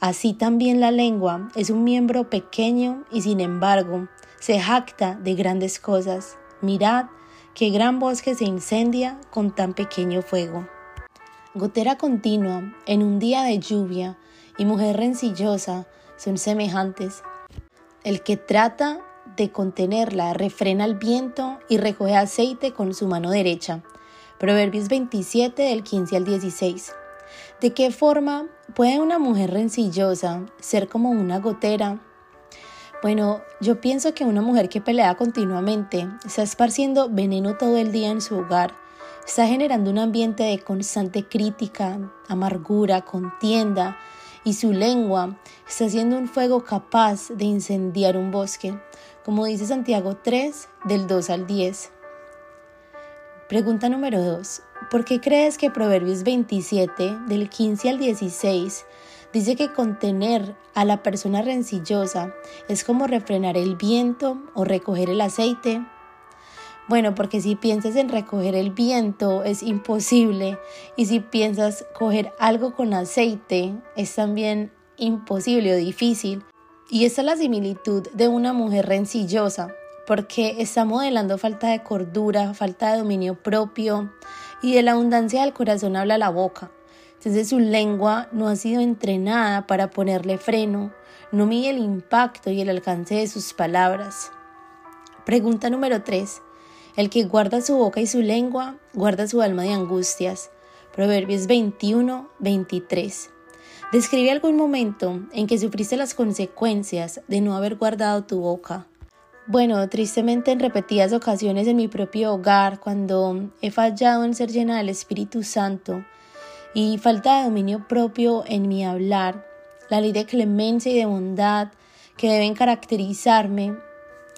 Así también la lengua es un miembro pequeño y sin embargo se jacta de grandes cosas. Mirad qué gran bosque se incendia con tan pequeño fuego. Gotera continua en un día de lluvia y mujer rencillosa son semejantes. El que trata de contenerla refrena el viento y recoge aceite con su mano derecha. Proverbios 27 del 15 al 16. ¿De qué forma puede una mujer rencillosa ser como una gotera? Bueno, yo pienso que una mujer que pelea continuamente está esparciendo veneno todo el día en su hogar, está generando un ambiente de constante crítica, amargura, contienda, y su lengua está haciendo un fuego capaz de incendiar un bosque, como dice Santiago 3 del 2 al 10. Pregunta número 2. ¿Por qué crees que Proverbios 27, del 15 al 16, dice que contener a la persona rencillosa es como refrenar el viento o recoger el aceite? Bueno, porque si piensas en recoger el viento es imposible y si piensas coger algo con aceite es también imposible o difícil. Y esta es la similitud de una mujer rencillosa, porque está modelando falta de cordura, falta de dominio propio, y de la abundancia del corazón habla la boca. Entonces su lengua no ha sido entrenada para ponerle freno, no mide el impacto y el alcance de sus palabras. Pregunta número 3. El que guarda su boca y su lengua, guarda su alma de angustias. Proverbios 21, 23. Describe algún momento en que sufriste las consecuencias de no haber guardado tu boca. Bueno, tristemente en repetidas ocasiones en mi propio hogar, cuando he fallado en ser llena del Espíritu Santo y falta de dominio propio en mi hablar, la ley de clemencia y de bondad que deben caracterizarme,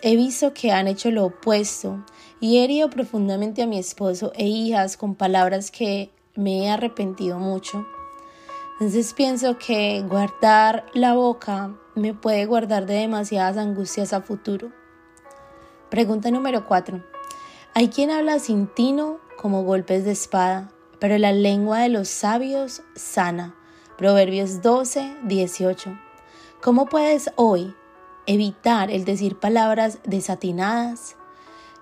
he visto que han hecho lo opuesto y he herido profundamente a mi esposo e hijas con palabras que me he arrepentido mucho. Entonces pienso que guardar la boca me puede guardar de demasiadas angustias a futuro. Pregunta número 4. Hay quien habla sin tino como golpes de espada, pero la lengua de los sabios sana. Proverbios 12, 18. ¿Cómo puedes hoy evitar el decir palabras desatinadas?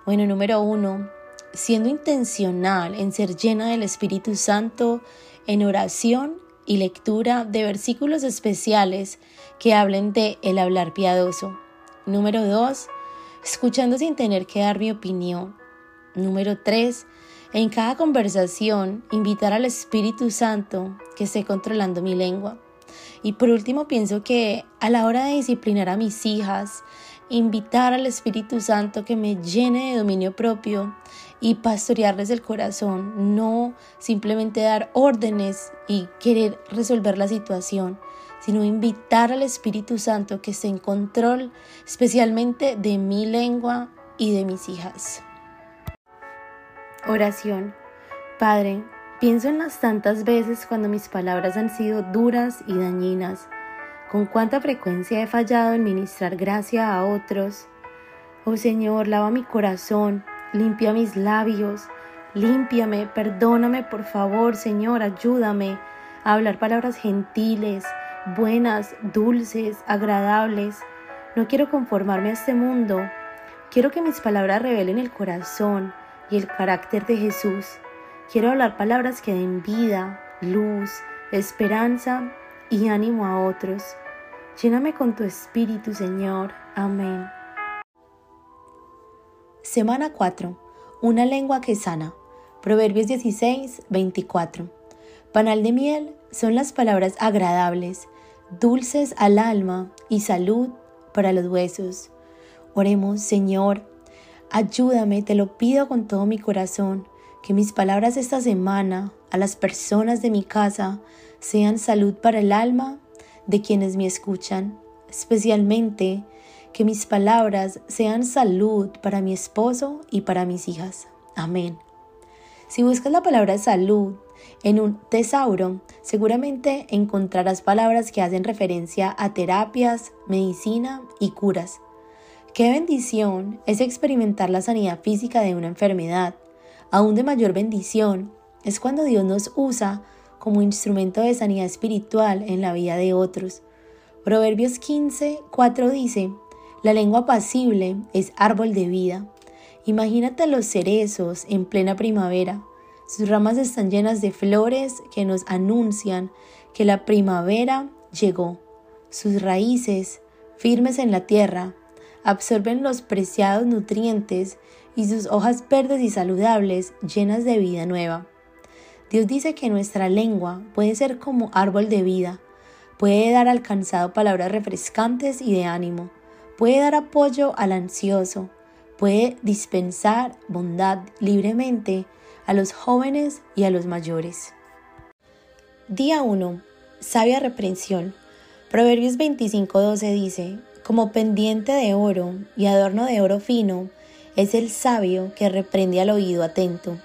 Bueno, número 1. Siendo intencional en ser llena del Espíritu Santo en oración y lectura de versículos especiales que hablen de el hablar piadoso. Número 2 escuchando sin tener que dar mi opinión. Número 3. En cada conversación, invitar al Espíritu Santo que esté controlando mi lengua. Y por último, pienso que a la hora de disciplinar a mis hijas, invitar al Espíritu Santo que me llene de dominio propio y pastorearles el corazón, no simplemente dar órdenes y querer resolver la situación, sino invitar al Espíritu Santo que esté en control especialmente de mi lengua y de mis hijas. Oración. Padre, pienso en las tantas veces cuando mis palabras han sido duras y dañinas, con cuánta frecuencia he fallado en ministrar gracia a otros. Oh Señor, lava mi corazón, limpia mis labios, límpiame, perdóname por favor, Señor, ayúdame a hablar palabras gentiles, buenas, dulces, agradables. No quiero conformarme a este mundo. Quiero que mis palabras revelen el corazón y el carácter de Jesús. Quiero hablar palabras que den vida, luz, esperanza y ánimo a otros. Lléname con tu espíritu, Señor. Amén. Semana 4. Una lengua que sana. Proverbios 16, 24. Panal de miel son las palabras agradables, dulces al alma y salud para los huesos. Oremos, Señor, ayúdame, te lo pido con todo mi corazón, que mis palabras esta semana a las personas de mi casa sean salud para el alma de quienes me escuchan, especialmente que mis palabras sean salud para mi esposo y para mis hijas. Amén. Si buscas la palabra salud en un tesauro, seguramente encontrarás palabras que hacen referencia a terapias, medicina y curas. Qué bendición es experimentar la sanidad física de una enfermedad. Aún de mayor bendición es cuando Dios nos usa como instrumento de sanidad espiritual en la vida de otros. Proverbios 15, 4 dice, La lengua pasible es árbol de vida. Imagínate los cerezos en plena primavera. Sus ramas están llenas de flores que nos anuncian que la primavera llegó. Sus raíces, firmes en la tierra, absorben los preciados nutrientes y sus hojas verdes y saludables llenas de vida nueva. Dios dice que nuestra lengua puede ser como árbol de vida, puede dar al cansado palabras refrescantes y de ánimo, puede dar apoyo al ansioso, puede dispensar bondad libremente a los jóvenes y a los mayores. Día 1. Sabia reprensión. Proverbios 25:12 dice, como pendiente de oro y adorno de oro fino, es el sabio que reprende al oído atento.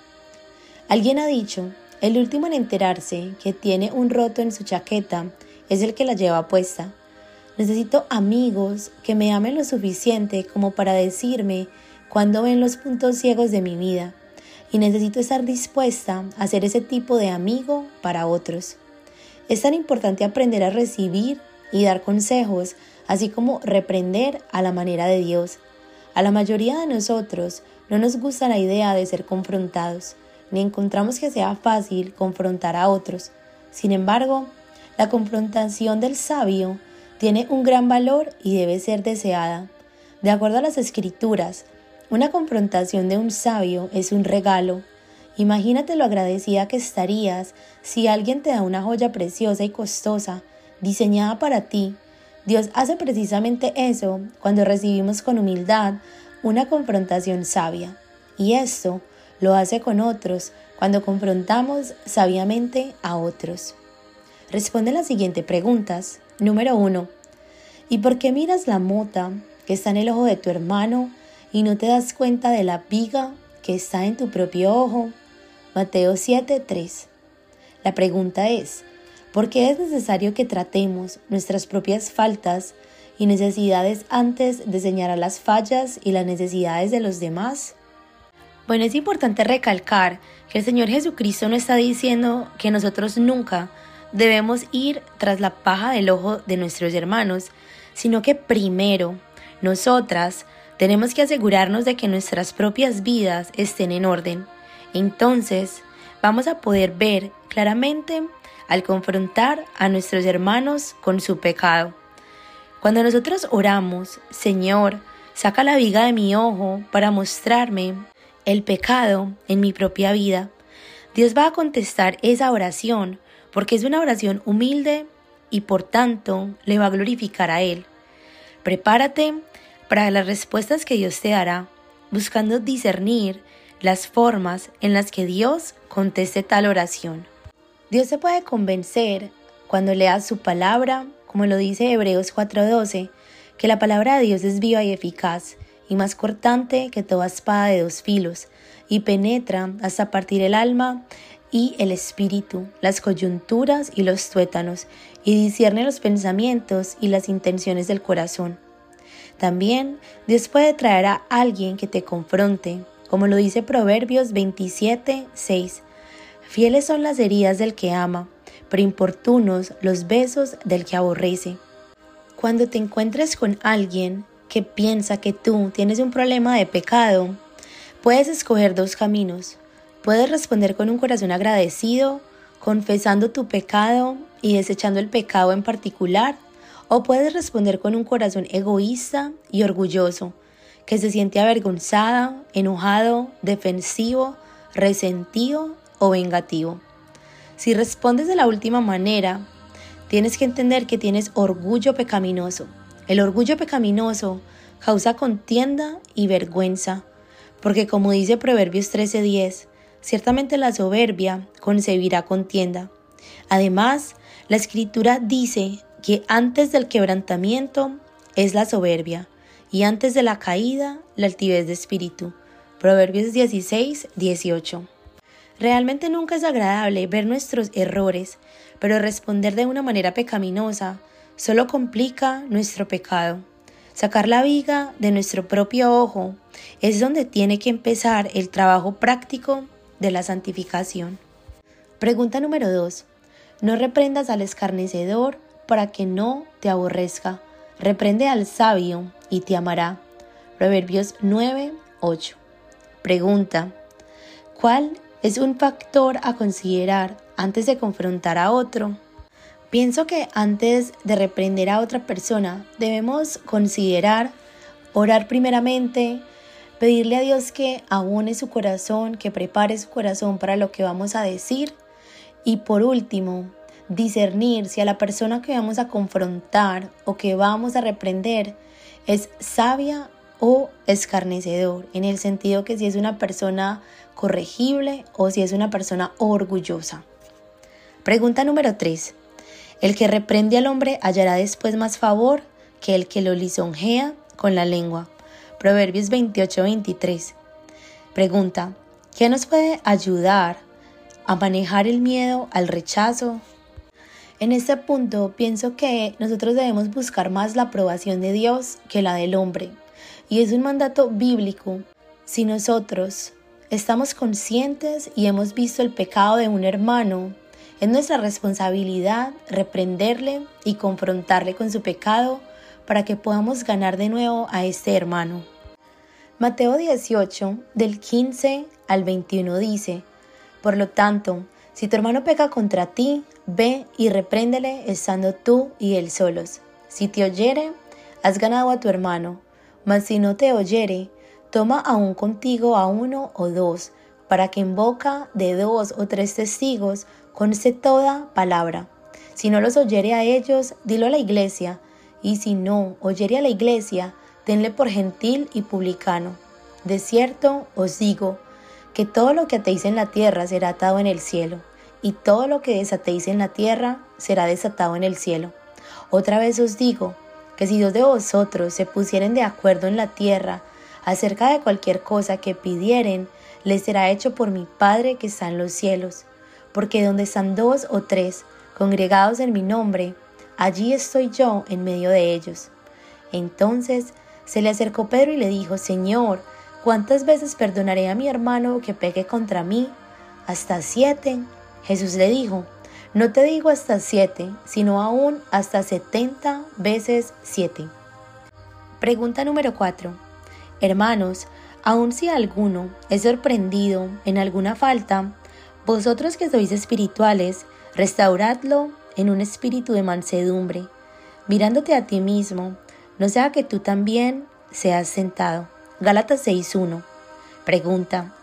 Alguien ha dicho, el último en enterarse que tiene un roto en su chaqueta es el que la lleva puesta. Necesito amigos que me amen lo suficiente como para decirme cuándo ven los puntos ciegos de mi vida y necesito estar dispuesta a ser ese tipo de amigo para otros. Es tan importante aprender a recibir y dar consejos, así como reprender a la manera de Dios. A la mayoría de nosotros no nos gusta la idea de ser confrontados ni encontramos que sea fácil confrontar a otros. Sin embargo, la confrontación del sabio tiene un gran valor y debe ser deseada. De acuerdo a las escrituras, una confrontación de un sabio es un regalo. Imagínate lo agradecida que estarías si alguien te da una joya preciosa y costosa, diseñada para ti. Dios hace precisamente eso cuando recibimos con humildad una confrontación sabia. Y esto lo hace con otros cuando confrontamos sabiamente a otros. Responde las siguientes preguntas. Número 1. ¿Y por qué miras la mota que está en el ojo de tu hermano y no te das cuenta de la viga que está en tu propio ojo? Mateo 7:3. La pregunta es, ¿por qué es necesario que tratemos nuestras propias faltas y necesidades antes de señalar las fallas y las necesidades de los demás? Bueno, es importante recalcar que el Señor Jesucristo no está diciendo que nosotros nunca debemos ir tras la paja del ojo de nuestros hermanos, sino que primero nosotras tenemos que asegurarnos de que nuestras propias vidas estén en orden. Entonces vamos a poder ver claramente al confrontar a nuestros hermanos con su pecado. Cuando nosotros oramos, Señor, saca la viga de mi ojo para mostrarme el pecado en mi propia vida, Dios va a contestar esa oración porque es una oración humilde y por tanto le va a glorificar a Él. Prepárate para las respuestas que Dios te dará, buscando discernir las formas en las que Dios conteste tal oración. Dios se puede convencer cuando leas su palabra, como lo dice Hebreos 4:12, que la palabra de Dios es viva y eficaz y más cortante que toda espada de dos filos, y penetra hasta partir el alma y el espíritu, las coyunturas y los tuétanos, y discierne los pensamientos y las intenciones del corazón. También Dios puede traer a alguien que te confronte, como lo dice Proverbios 27, 6. Fieles son las heridas del que ama, pero importunos los besos del que aborrece. Cuando te encuentres con alguien que piensa que tú tienes un problema de pecado, puedes escoger dos caminos. Puedes responder con un corazón agradecido, confesando tu pecado y desechando el pecado en particular, o puedes responder con un corazón egoísta y orgulloso, que se siente avergonzada, enojado, defensivo, resentido o vengativo. Si respondes de la última manera, tienes que entender que tienes orgullo pecaminoso. El orgullo pecaminoso causa contienda y vergüenza, porque como dice Proverbios 13:10, ciertamente la soberbia concebirá contienda. Además, la escritura dice que antes del quebrantamiento es la soberbia y antes de la caída la altivez de espíritu. Proverbios 16, 18. Realmente nunca es agradable ver nuestros errores, pero responder de una manera pecaminosa solo complica nuestro pecado. Sacar la viga de nuestro propio ojo es donde tiene que empezar el trabajo práctico de la santificación. Pregunta número 2. No reprendas al escarnecedor para que no te aborrezca. Reprende al sabio y te amará. Proverbios 9, 8. Pregunta. ¿Cuál es un factor a considerar antes de confrontar a otro? Pienso que antes de reprender a otra persona debemos considerar, orar primeramente, pedirle a Dios que abone su corazón, que prepare su corazón para lo que vamos a decir y por último, discernir si a la persona que vamos a confrontar o que vamos a reprender es sabia o escarnecedor, en el sentido que si es una persona corregible o si es una persona orgullosa. Pregunta número 3. El que reprende al hombre hallará después más favor que el que lo lisonjea con la lengua. Proverbios 28-23. Pregunta, ¿qué nos puede ayudar a manejar el miedo al rechazo? En este punto pienso que nosotros debemos buscar más la aprobación de Dios que la del hombre. Y es un mandato bíblico. Si nosotros estamos conscientes y hemos visto el pecado de un hermano, es nuestra responsabilidad reprenderle y confrontarle con su pecado para que podamos ganar de nuevo a este hermano. Mateo 18, del 15 al 21 dice, Por lo tanto, si tu hermano peca contra ti, ve y repréndele estando tú y él solos. Si te oyere, has ganado a tu hermano, mas si no te oyere, toma aún contigo a uno o dos, para que en boca de dos o tres testigos conste toda palabra. Si no los oyere a ellos, dilo a la iglesia, y si no oyere a la iglesia, tenle por gentil y publicano. De cierto os digo, que todo lo que atéis en la tierra será atado en el cielo, y todo lo que desatéis en la tierra será desatado en el cielo. Otra vez os digo, que si dos de vosotros se pusieren de acuerdo en la tierra acerca de cualquier cosa que pidieren, les será hecho por mi Padre que está en los cielos porque donde están dos o tres congregados en mi nombre, allí estoy yo en medio de ellos. Entonces se le acercó Pedro y le dijo, Señor, ¿cuántas veces perdonaré a mi hermano que pegue contra mí? ¿Hasta siete? Jesús le dijo, no te digo hasta siete, sino aún hasta setenta veces siete. Pregunta número cuatro. Hermanos, aun si alguno es sorprendido en alguna falta, vosotros que sois espirituales, restauradlo en un espíritu de mansedumbre, mirándote a ti mismo, no sea que tú también seas sentado. Gálatas 6.1. Pregunta,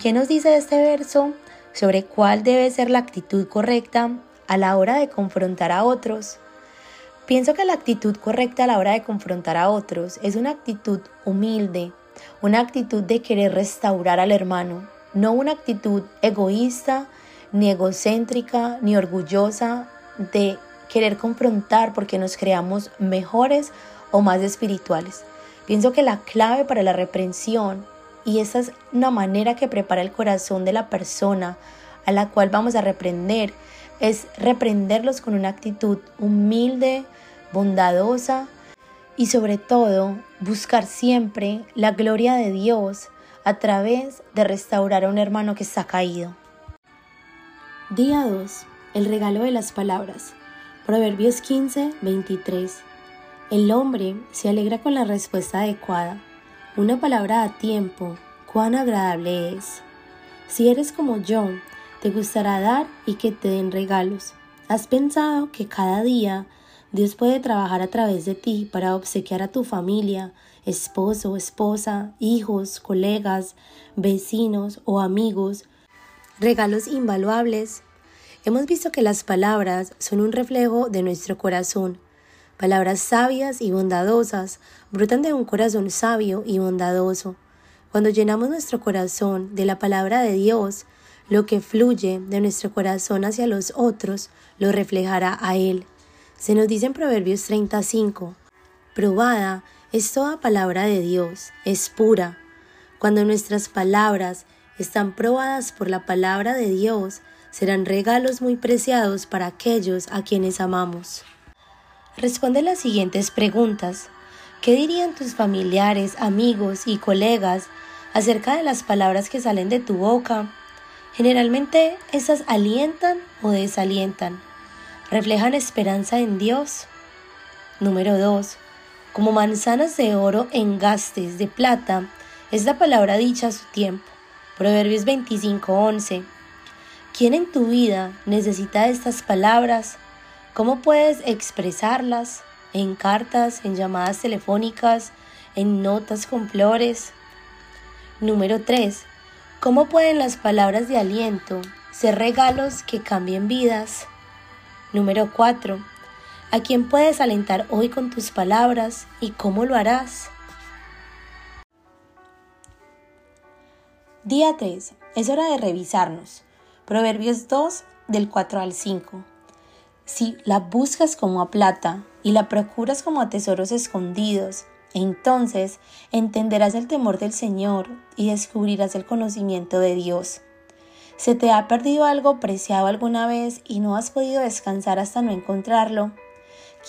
¿qué nos dice este verso sobre cuál debe ser la actitud correcta a la hora de confrontar a otros? Pienso que la actitud correcta a la hora de confrontar a otros es una actitud humilde, una actitud de querer restaurar al hermano, no una actitud egoísta, ni egocéntrica, ni orgullosa de querer confrontar porque nos creamos mejores o más espirituales. Pienso que la clave para la reprensión, y esa es una manera que prepara el corazón de la persona a la cual vamos a reprender, es reprenderlos con una actitud humilde, bondadosa y sobre todo buscar siempre la gloria de Dios a través de restaurar a un hermano que está caído. Día 2. El regalo de las palabras. Proverbios 15, 23. El hombre se alegra con la respuesta adecuada. Una palabra a tiempo, cuán agradable es. Si eres como yo, Te gustará dar y que te den regalos. ¿Has pensado que cada día Dios puede trabajar a través de ti para obsequiar a tu familia, esposo, esposa, hijos, colegas, vecinos o amigos regalos invaluables? Hemos visto que las palabras son un reflejo de nuestro corazón. Palabras sabias y bondadosas brotan de un corazón sabio y bondadoso. Cuando llenamos nuestro corazón de la palabra de Dios, lo que fluye de nuestro corazón hacia los otros lo reflejará a Él. Se nos dice en Proverbios 35, probada es toda palabra de Dios, es pura. Cuando nuestras palabras están probadas por la palabra de Dios, serán regalos muy preciados para aquellos a quienes amamos. Responde las siguientes preguntas. ¿Qué dirían tus familiares, amigos y colegas acerca de las palabras que salen de tu boca? Generalmente esas alientan o desalientan. ¿Reflejan esperanza en Dios? Número 2. Como manzanas de oro en gastes de plata, es la palabra dicha a su tiempo. Proverbios 25:11. ¿Quién en tu vida necesita estas palabras? ¿Cómo puedes expresarlas? ¿En cartas, en llamadas telefónicas, en notas con flores? Número 3. ¿Cómo pueden las palabras de aliento ser regalos que cambien vidas? Número 4. ¿A quién puedes alentar hoy con tus palabras y cómo lo harás? Día 3. Es hora de revisarnos. Proverbios 2 del 4 al 5. Si la buscas como a plata y la procuras como a tesoros escondidos, entonces entenderás el temor del Señor y descubrirás el conocimiento de Dios. ¿Se te ha perdido algo preciado alguna vez y no has podido descansar hasta no encontrarlo?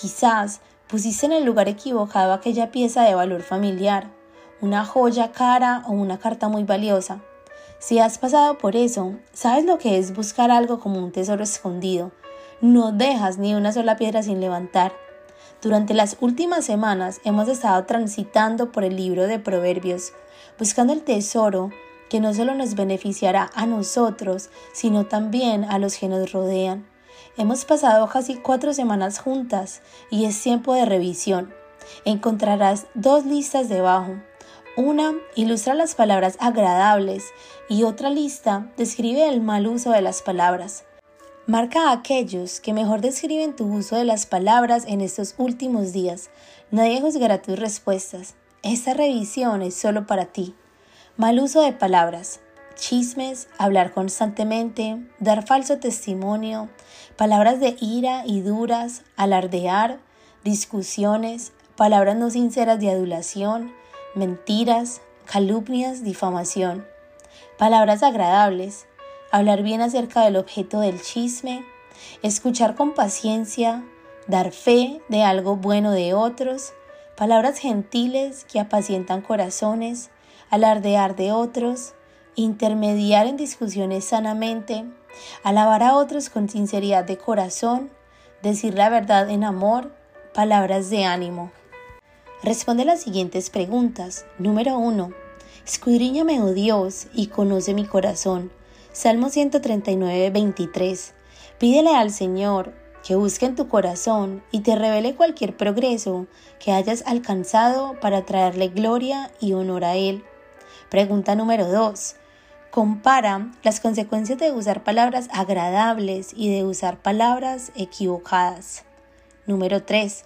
Quizás pusiste en el lugar equivocado aquella pieza de valor familiar, una joya cara o una carta muy valiosa. Si has pasado por eso, sabes lo que es buscar algo como un tesoro escondido. No dejas ni una sola piedra sin levantar. Durante las últimas semanas hemos estado transitando por el libro de Proverbios, buscando el tesoro que no solo nos beneficiará a nosotros, sino también a los que nos rodean. Hemos pasado casi cuatro semanas juntas y es tiempo de revisión. Encontrarás dos listas debajo, una ilustra las palabras agradables y otra lista describe el mal uso de las palabras. Marca a aquellos que mejor describen tu uso de las palabras en estos últimos días. Nadie juzgará tus respuestas. Esta revisión es solo para ti. Mal uso de palabras. Chismes, hablar constantemente, dar falso testimonio, palabras de ira y duras, alardear, discusiones, palabras no sinceras de adulación, mentiras, calumnias, difamación, palabras agradables, hablar bien acerca del objeto del chisme, escuchar con paciencia, dar fe de algo bueno de otros, palabras gentiles que apacientan corazones, alardear de otros, intermediar en discusiones sanamente, alabar a otros con sinceridad de corazón, decir la verdad en amor, palabras de ánimo. Responde las siguientes preguntas. Número 1. Escudriñame, oh Dios, y conoce mi corazón. Salmo 139, 23. Pídele al Señor que busque en tu corazón y te revele cualquier progreso que hayas alcanzado para traerle gloria y honor a Él. Pregunta número 2. Compara las consecuencias de usar palabras agradables y de usar palabras equivocadas. Número 3.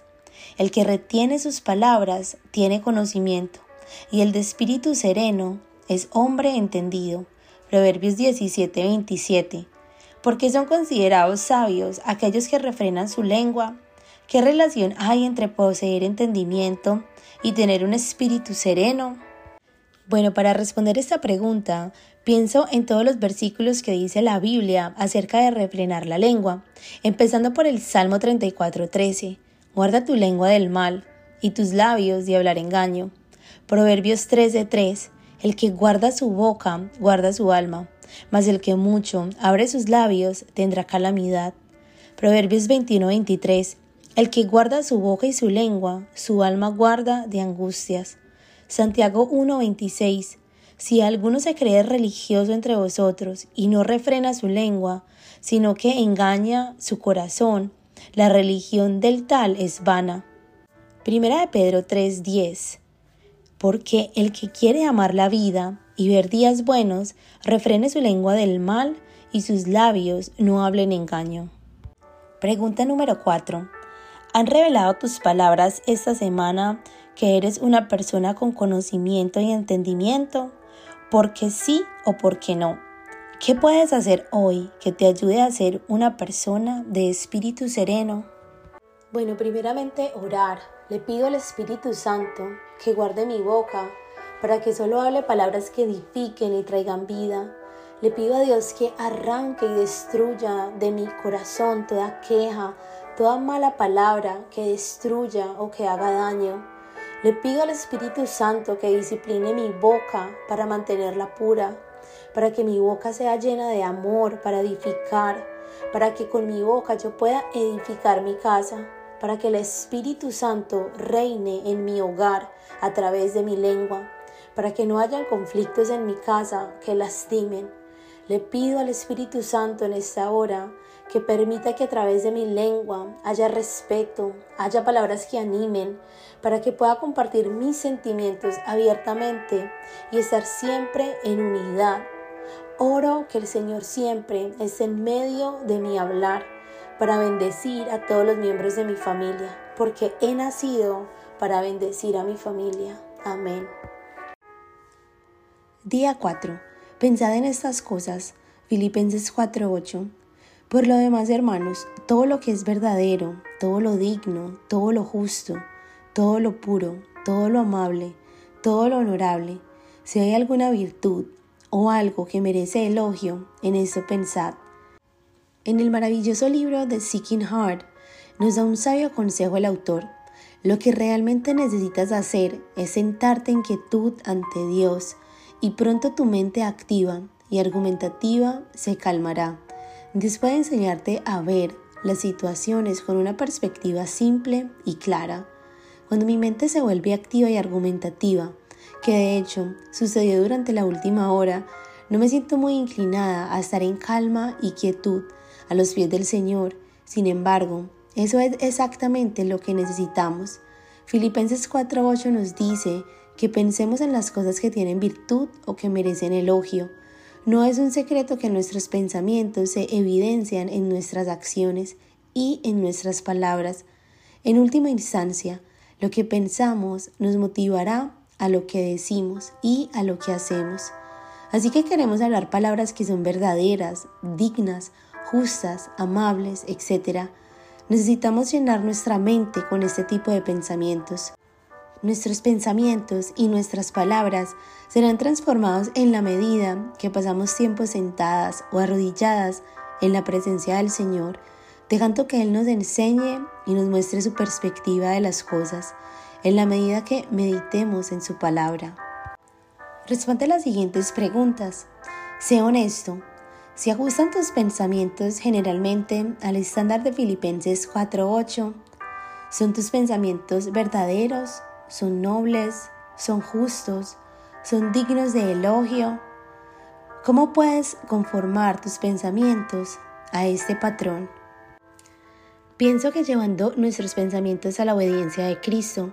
El que retiene sus palabras tiene conocimiento, y el de espíritu sereno es hombre entendido. Proverbios 17, 27. Porque son considerados sabios aquellos que refrenan su lengua. ¿Qué relación hay entre poseer entendimiento y tener un espíritu sereno? Bueno, para responder esta pregunta, pienso en todos los versículos que dice la Biblia acerca de refrenar la lengua, empezando por el Salmo 34, 13. Guarda tu lengua del mal y tus labios de hablar engaño. Proverbios 13:3 El que guarda su boca, guarda su alma, mas el que mucho abre sus labios tendrá calamidad. Proverbios 21:23 El que guarda su boca y su lengua, su alma guarda de angustias. Santiago 1:26 Si alguno se cree religioso entre vosotros y no refrena su lengua, sino que engaña su corazón, la religión del tal es vana. Primera de Pedro 3:10 Porque el que quiere amar la vida y ver días buenos, refrene su lengua del mal y sus labios no hablen engaño. Pregunta número 4. ¿Han revelado tus palabras esta semana que eres una persona con conocimiento y entendimiento? ¿Por qué sí o por qué no? ¿Qué puedes hacer hoy que te ayude a ser una persona de espíritu sereno? Bueno, primeramente orar. Le pido al Espíritu Santo que guarde mi boca para que solo hable palabras que edifiquen y traigan vida le pido a Dios que arranque y destruya de mi corazón toda queja, toda mala palabra que destruya o que haga daño. Le pido al Espíritu Santo que discipline mi boca para mantenerla pura, para que mi boca sea llena de amor, para edificar, para que con mi boca yo pueda edificar mi casa, para que el Espíritu Santo reine en mi hogar a través de mi lengua, para que no hayan conflictos en mi casa que lastimen, le pido al Espíritu Santo en esta hora que permita que a través de mi lengua haya respeto, haya palabras que animen, para que pueda compartir mis sentimientos abiertamente y estar siempre en unidad. Oro que el Señor siempre esté en medio de mi hablar para bendecir a todos los miembros de mi familia, porque he nacido para bendecir a mi familia. Amén. Día 4. Pensad en estas cosas. Filipenses 4:8. Por lo demás, hermanos, todo lo que es verdadero, todo lo digno, todo lo justo, todo lo puro, todo lo amable, todo lo honorable, si hay alguna virtud o algo que merece elogio, en eso pensad. En el maravilloso libro de Seeking Heart nos da un sabio consejo el autor. Lo que realmente necesitas hacer es sentarte en quietud ante Dios, y pronto tu mente activa y argumentativa se calmará. Después de enseñarte a ver las situaciones con una perspectiva simple y clara. Cuando mi mente se vuelve activa y argumentativa, que de hecho sucedió durante la última hora, no me siento muy inclinada a estar en calma y quietud a los pies del Señor. Sin embargo, eso es exactamente lo que necesitamos. Filipenses 4.8 nos dice que pensemos en las cosas que tienen virtud o que merecen elogio. No es un secreto que nuestros pensamientos se evidencian en nuestras acciones y en nuestras palabras. En última instancia, lo que pensamos nos motivará a lo que decimos y a lo que hacemos. Así que queremos hablar palabras que son verdaderas, dignas, justas, amables, etc. Necesitamos llenar nuestra mente con este tipo de pensamientos. Nuestros pensamientos y nuestras palabras serán transformados en la medida que pasamos tiempo sentadas o arrodilladas en la presencia del Señor, dejando que Él nos enseñe y nos muestre su perspectiva de las cosas, en la medida que meditemos en su palabra. Responde las siguientes preguntas. Sé honesto. Si ajustan tus pensamientos generalmente al estándar de Filipenses 4.8, ¿son tus pensamientos verdaderos, son nobles, son justos, son dignos de elogio. ¿Cómo puedes conformar tus pensamientos a este patrón? Pienso que llevando nuestros pensamientos a la obediencia de Cristo,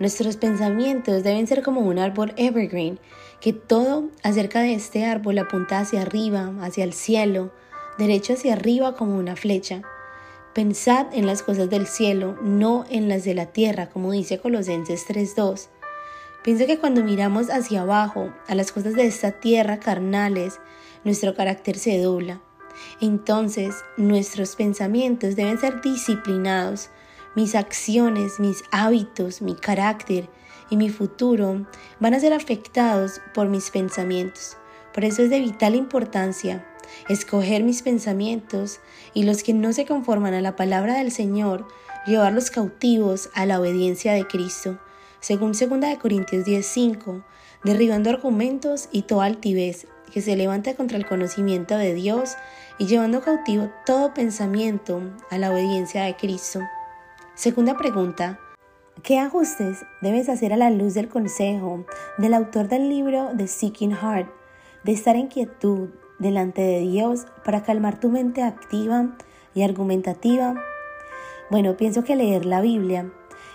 nuestros pensamientos deben ser como un árbol evergreen, que todo acerca de este árbol apunta hacia arriba, hacia el cielo, derecho hacia arriba como una flecha. Pensad en las cosas del cielo, no en las de la tierra, como dice Colosenses 3.2. Pienso que cuando miramos hacia abajo, a las cosas de esta tierra carnales, nuestro carácter se dobla. Entonces, nuestros pensamientos deben ser disciplinados. Mis acciones, mis hábitos, mi carácter y mi futuro van a ser afectados por mis pensamientos. Por eso es de vital importancia escoger mis pensamientos y los que no se conforman a la palabra del Señor, llevarlos cautivos a la obediencia de Cristo, según 2 Corintios 10:5, derribando argumentos y toda altivez que se levanta contra el conocimiento de Dios y llevando cautivo todo pensamiento a la obediencia de Cristo. Segunda pregunta, ¿Qué ajustes debes hacer a la luz del consejo del autor del libro The Seeking Heart, de estar en quietud delante de Dios para calmar tu mente activa y argumentativa? Bueno, pienso que leer la Biblia.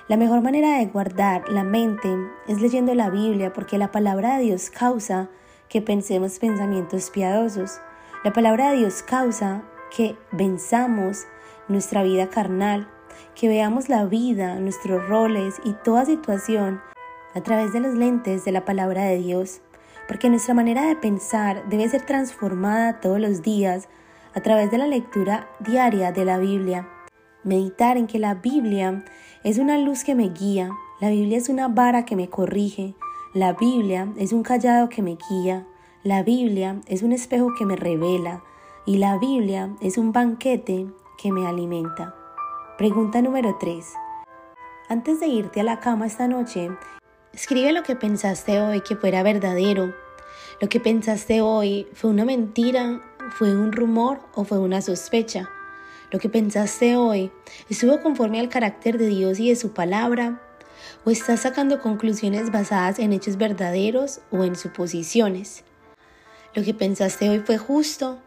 La mejor manera de guardar la mente es leyendo la Biblia porque la palabra de Dios causa que pensemos pensamientos piadosos. La palabra de Dios causa que venzamos nuestra vida carnal, que veamos la vida, nuestros roles y toda situación a través de los lentes de la palabra de Dios, porque nuestra manera de pensar debe ser transformada todos los días a través de la lectura diaria de la Biblia. Meditar en que la Biblia es una luz que me guía, la Biblia es una vara que me corrige, la Biblia es un callado que me guía, la Biblia es un espejo que me revela y la Biblia es un banquete que me alimenta. Pregunta número 3. Antes de irte a la cama esta noche, escribe lo que pensaste hoy que fuera verdadero. Lo que pensaste hoy fue una mentira, fue un rumor o fue una sospecha. Lo que pensaste hoy estuvo conforme al carácter de Dios y de su palabra, o estás sacando conclusiones basadas en hechos verdaderos o en suposiciones. Lo que pensaste hoy fue justo,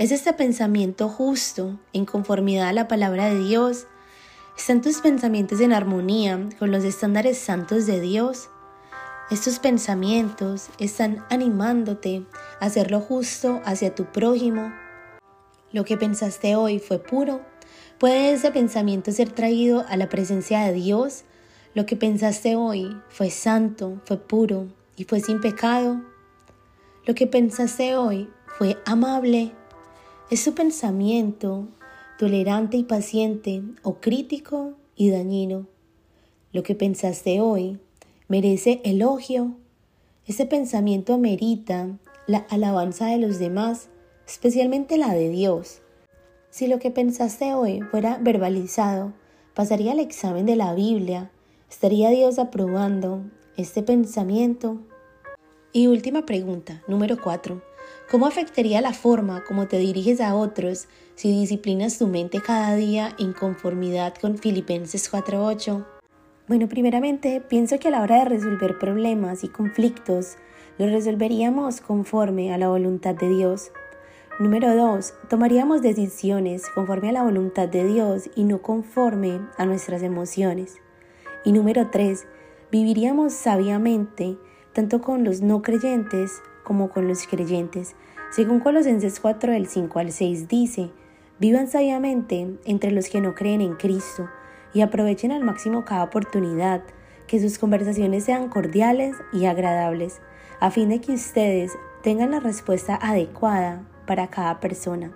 ¿Es este pensamiento justo, en conformidad a la palabra de Dios? ¿Están tus pensamientos en armonía con los estándares santos de Dios? Estos pensamientos están animándote a hacer lo justo hacia tu prójimo. Lo que pensaste hoy fue puro. ¿Puede ese pensamiento ser traído a la presencia de Dios? Lo que pensaste hoy fue santo, fue puro y fue sin pecado. Lo que pensaste hoy fue amable, ¿Es su pensamiento tolerante y paciente o crítico y dañino? Lo que pensaste hoy merece elogio. Ese pensamiento amerita la alabanza de los demás, especialmente la de Dios. Si lo que pensaste hoy fuera verbalizado, pasaría el examen de la Biblia, estaría Dios aprobando este pensamiento. Y última pregunta, número 4. ¿Cómo afectaría la forma como te diriges a otros si disciplinas tu mente cada día en conformidad con Filipenses 4.8? Bueno, primeramente, pienso que a la hora de resolver problemas y conflictos, los resolveríamos conforme a la voluntad de Dios. Número 2. Tomaríamos decisiones conforme a la voluntad de Dios y no conforme a nuestras emociones. Y número 3. Viviríamos sabiamente tanto con los no creyentes como con los creyentes. Según Colosenses 4 del 5 al 6 dice, vivan sabiamente entre los que no creen en Cristo y aprovechen al máximo cada oportunidad, que sus conversaciones sean cordiales y agradables, a fin de que ustedes tengan la respuesta adecuada para cada persona.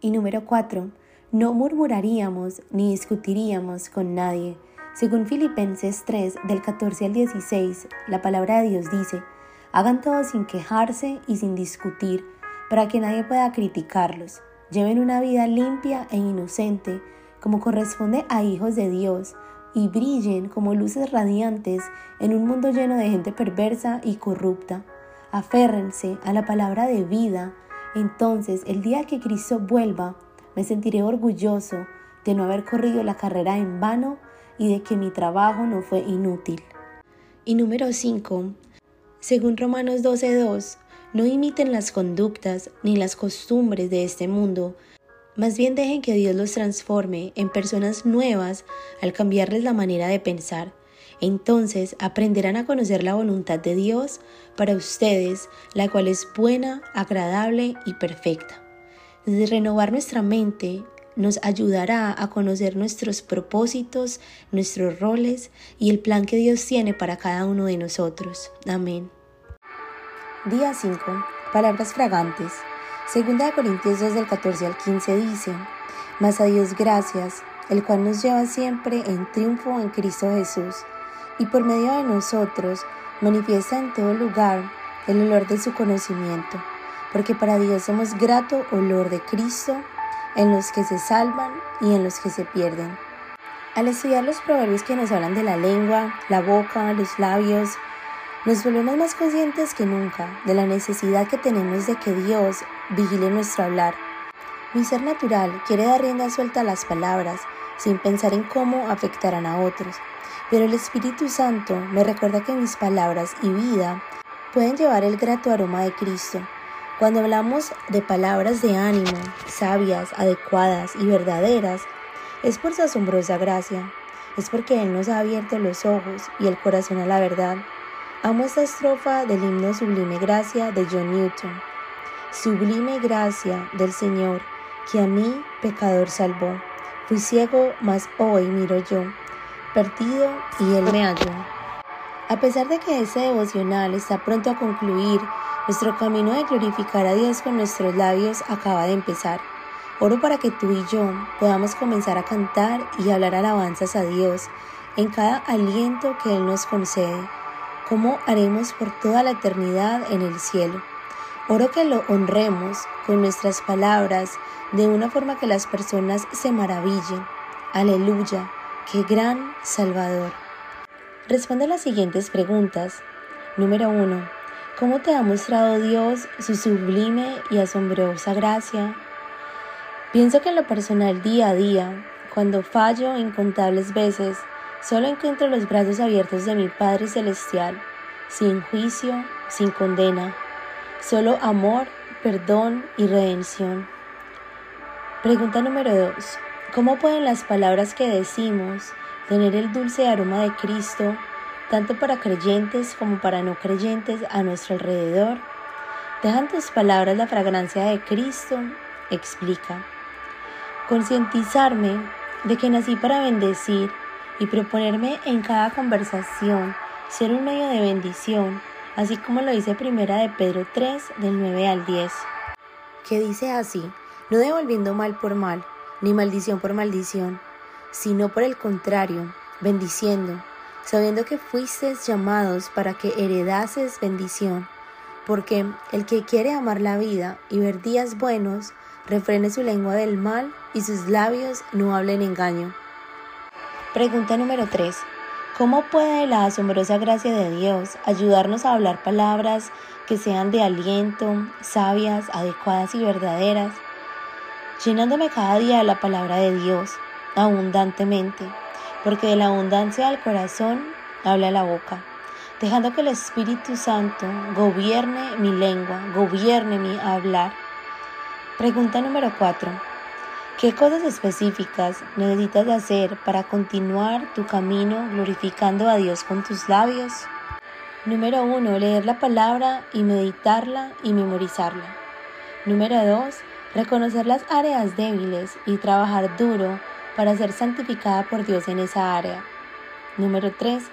Y número 4. No murmuraríamos ni discutiríamos con nadie. Según Filipenses 3 del 14 al 16, la palabra de Dios dice, Hagan todo sin quejarse y sin discutir, para que nadie pueda criticarlos. Lleven una vida limpia e inocente, como corresponde a hijos de Dios, y brillen como luces radiantes en un mundo lleno de gente perversa y corrupta. Aférrense a la palabra de vida. Entonces, el día que Cristo vuelva, me sentiré orgulloso de no haber corrido la carrera en vano y de que mi trabajo no fue inútil. Y número 5. Según Romanos 12.2, no imiten las conductas ni las costumbres de este mundo, más bien dejen que Dios los transforme en personas nuevas al cambiarles la manera de pensar. Entonces aprenderán a conocer la voluntad de Dios para ustedes, la cual es buena, agradable y perfecta. Desde renovar nuestra mente nos ayudará a conocer nuestros propósitos, nuestros roles y el plan que Dios tiene para cada uno de nosotros. Amén. Día 5. Palabras fragantes. Segunda de Corintios 2 del 14 al 15 dice, Mas a Dios gracias, el cual nos lleva siempre en triunfo en Cristo Jesús, y por medio de nosotros manifiesta en todo lugar el olor de su conocimiento, porque para Dios somos grato olor de Cristo en los que se salvan y en los que se pierden. Al estudiar los proverbios que nos hablan de la lengua, la boca, los labios, nos volvemos más conscientes que nunca de la necesidad que tenemos de que Dios vigile nuestro hablar. Mi ser natural quiere dar rienda suelta a las palabras sin pensar en cómo afectarán a otros. pero el Espíritu Santo me recuerda que mis palabras y vida pueden llevar el grato aroma de Cristo. Cuando hablamos de palabras de ánimo, sabias, adecuadas y verdaderas, es por su asombrosa gracia, es porque Él nos ha abierto los ojos y el corazón a la verdad. Amo esta estrofa del himno Sublime Gracia de John Newton. Sublime gracia del Señor, que a mí, pecador, salvó. Fui ciego, mas hoy miro yo, perdido y Él me halló. A pesar de que este devocional está pronto a concluir, nuestro camino de glorificar a Dios con nuestros labios acaba de empezar. Oro para que tú y yo podamos comenzar a cantar y hablar alabanzas a Dios en cada aliento que Él nos concede, como haremos por toda la eternidad en el cielo. Oro que lo honremos con nuestras palabras de una forma que las personas se maravillen. Aleluya, qué gran Salvador. Responde a las siguientes preguntas. Número 1. ¿Cómo te ha mostrado Dios su sublime y asombrosa gracia? Pienso que en lo personal día a día, cuando fallo incontables veces, solo encuentro los brazos abiertos de mi Padre Celestial, sin juicio, sin condena, solo amor, perdón y redención. Pregunta número 2. ¿Cómo pueden las palabras que decimos tener el dulce aroma de Cristo, tanto para creyentes como para no creyentes a nuestro alrededor. Dejan tus palabras la fragancia de Cristo, explica. Concientizarme de que nací para bendecir y proponerme en cada conversación ser un medio de bendición, así como lo dice primera de Pedro 3 del 9 al 10, que dice así, no devolviendo mal por mal, ni maldición por maldición, sino por el contrario, bendiciendo, sabiendo que fuisteis llamados para que heredases bendición, porque el que quiere amar la vida y ver días buenos, refrene su lengua del mal y sus labios no hablen engaño. Pregunta número 3. ¿Cómo puede la asombrosa gracia de Dios ayudarnos a hablar palabras que sean de aliento, sabias, adecuadas y verdaderas? Llenándome cada día de la palabra de Dios, abundantemente, porque de la abundancia del corazón habla la boca, dejando que el Espíritu Santo gobierne mi lengua, gobierne mi hablar. Pregunta número 4. ¿Qué cosas específicas necesitas hacer para continuar tu camino glorificando a Dios con tus labios? Número 1. Leer la palabra y meditarla y memorizarla. Número 2. Reconocer las áreas débiles y trabajar duro para ser santificada por Dios en esa área. Número 3.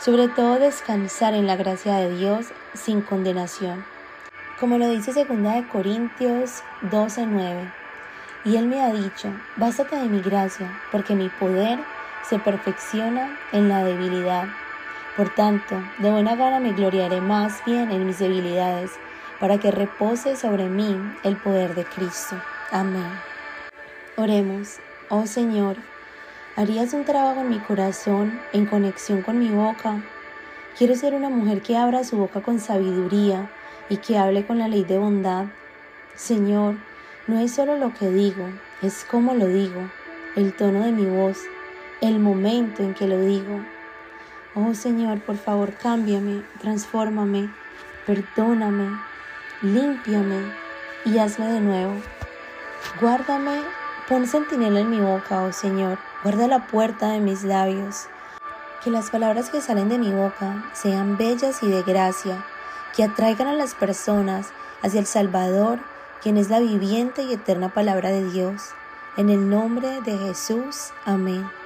Sobre todo descansar en la gracia de Dios sin condenación. Como lo dice 2 Corintios 12:9. Y Él me ha dicho, bástate de mi gracia, porque mi poder se perfecciona en la debilidad. Por tanto, de buena gana me gloriaré más bien en mis debilidades, para que repose sobre mí el poder de Cristo. Amén. Oremos. Oh Señor, ¿harías un trabajo en mi corazón en conexión con mi boca? Quiero ser una mujer que abra su boca con sabiduría y que hable con la ley de bondad. Señor, no es solo lo que digo, es cómo lo digo, el tono de mi voz, el momento en que lo digo. Oh Señor, por favor, cámbiame, transfórmame, perdóname, límpiame y hazme de nuevo. Guárdame Pon centinela en mi boca, oh Señor, guarda la puerta de mis labios. Que las palabras que salen de mi boca sean bellas y de gracia, que atraigan a las personas hacia el Salvador, quien es la viviente y eterna palabra de Dios. En el nombre de Jesús, amén.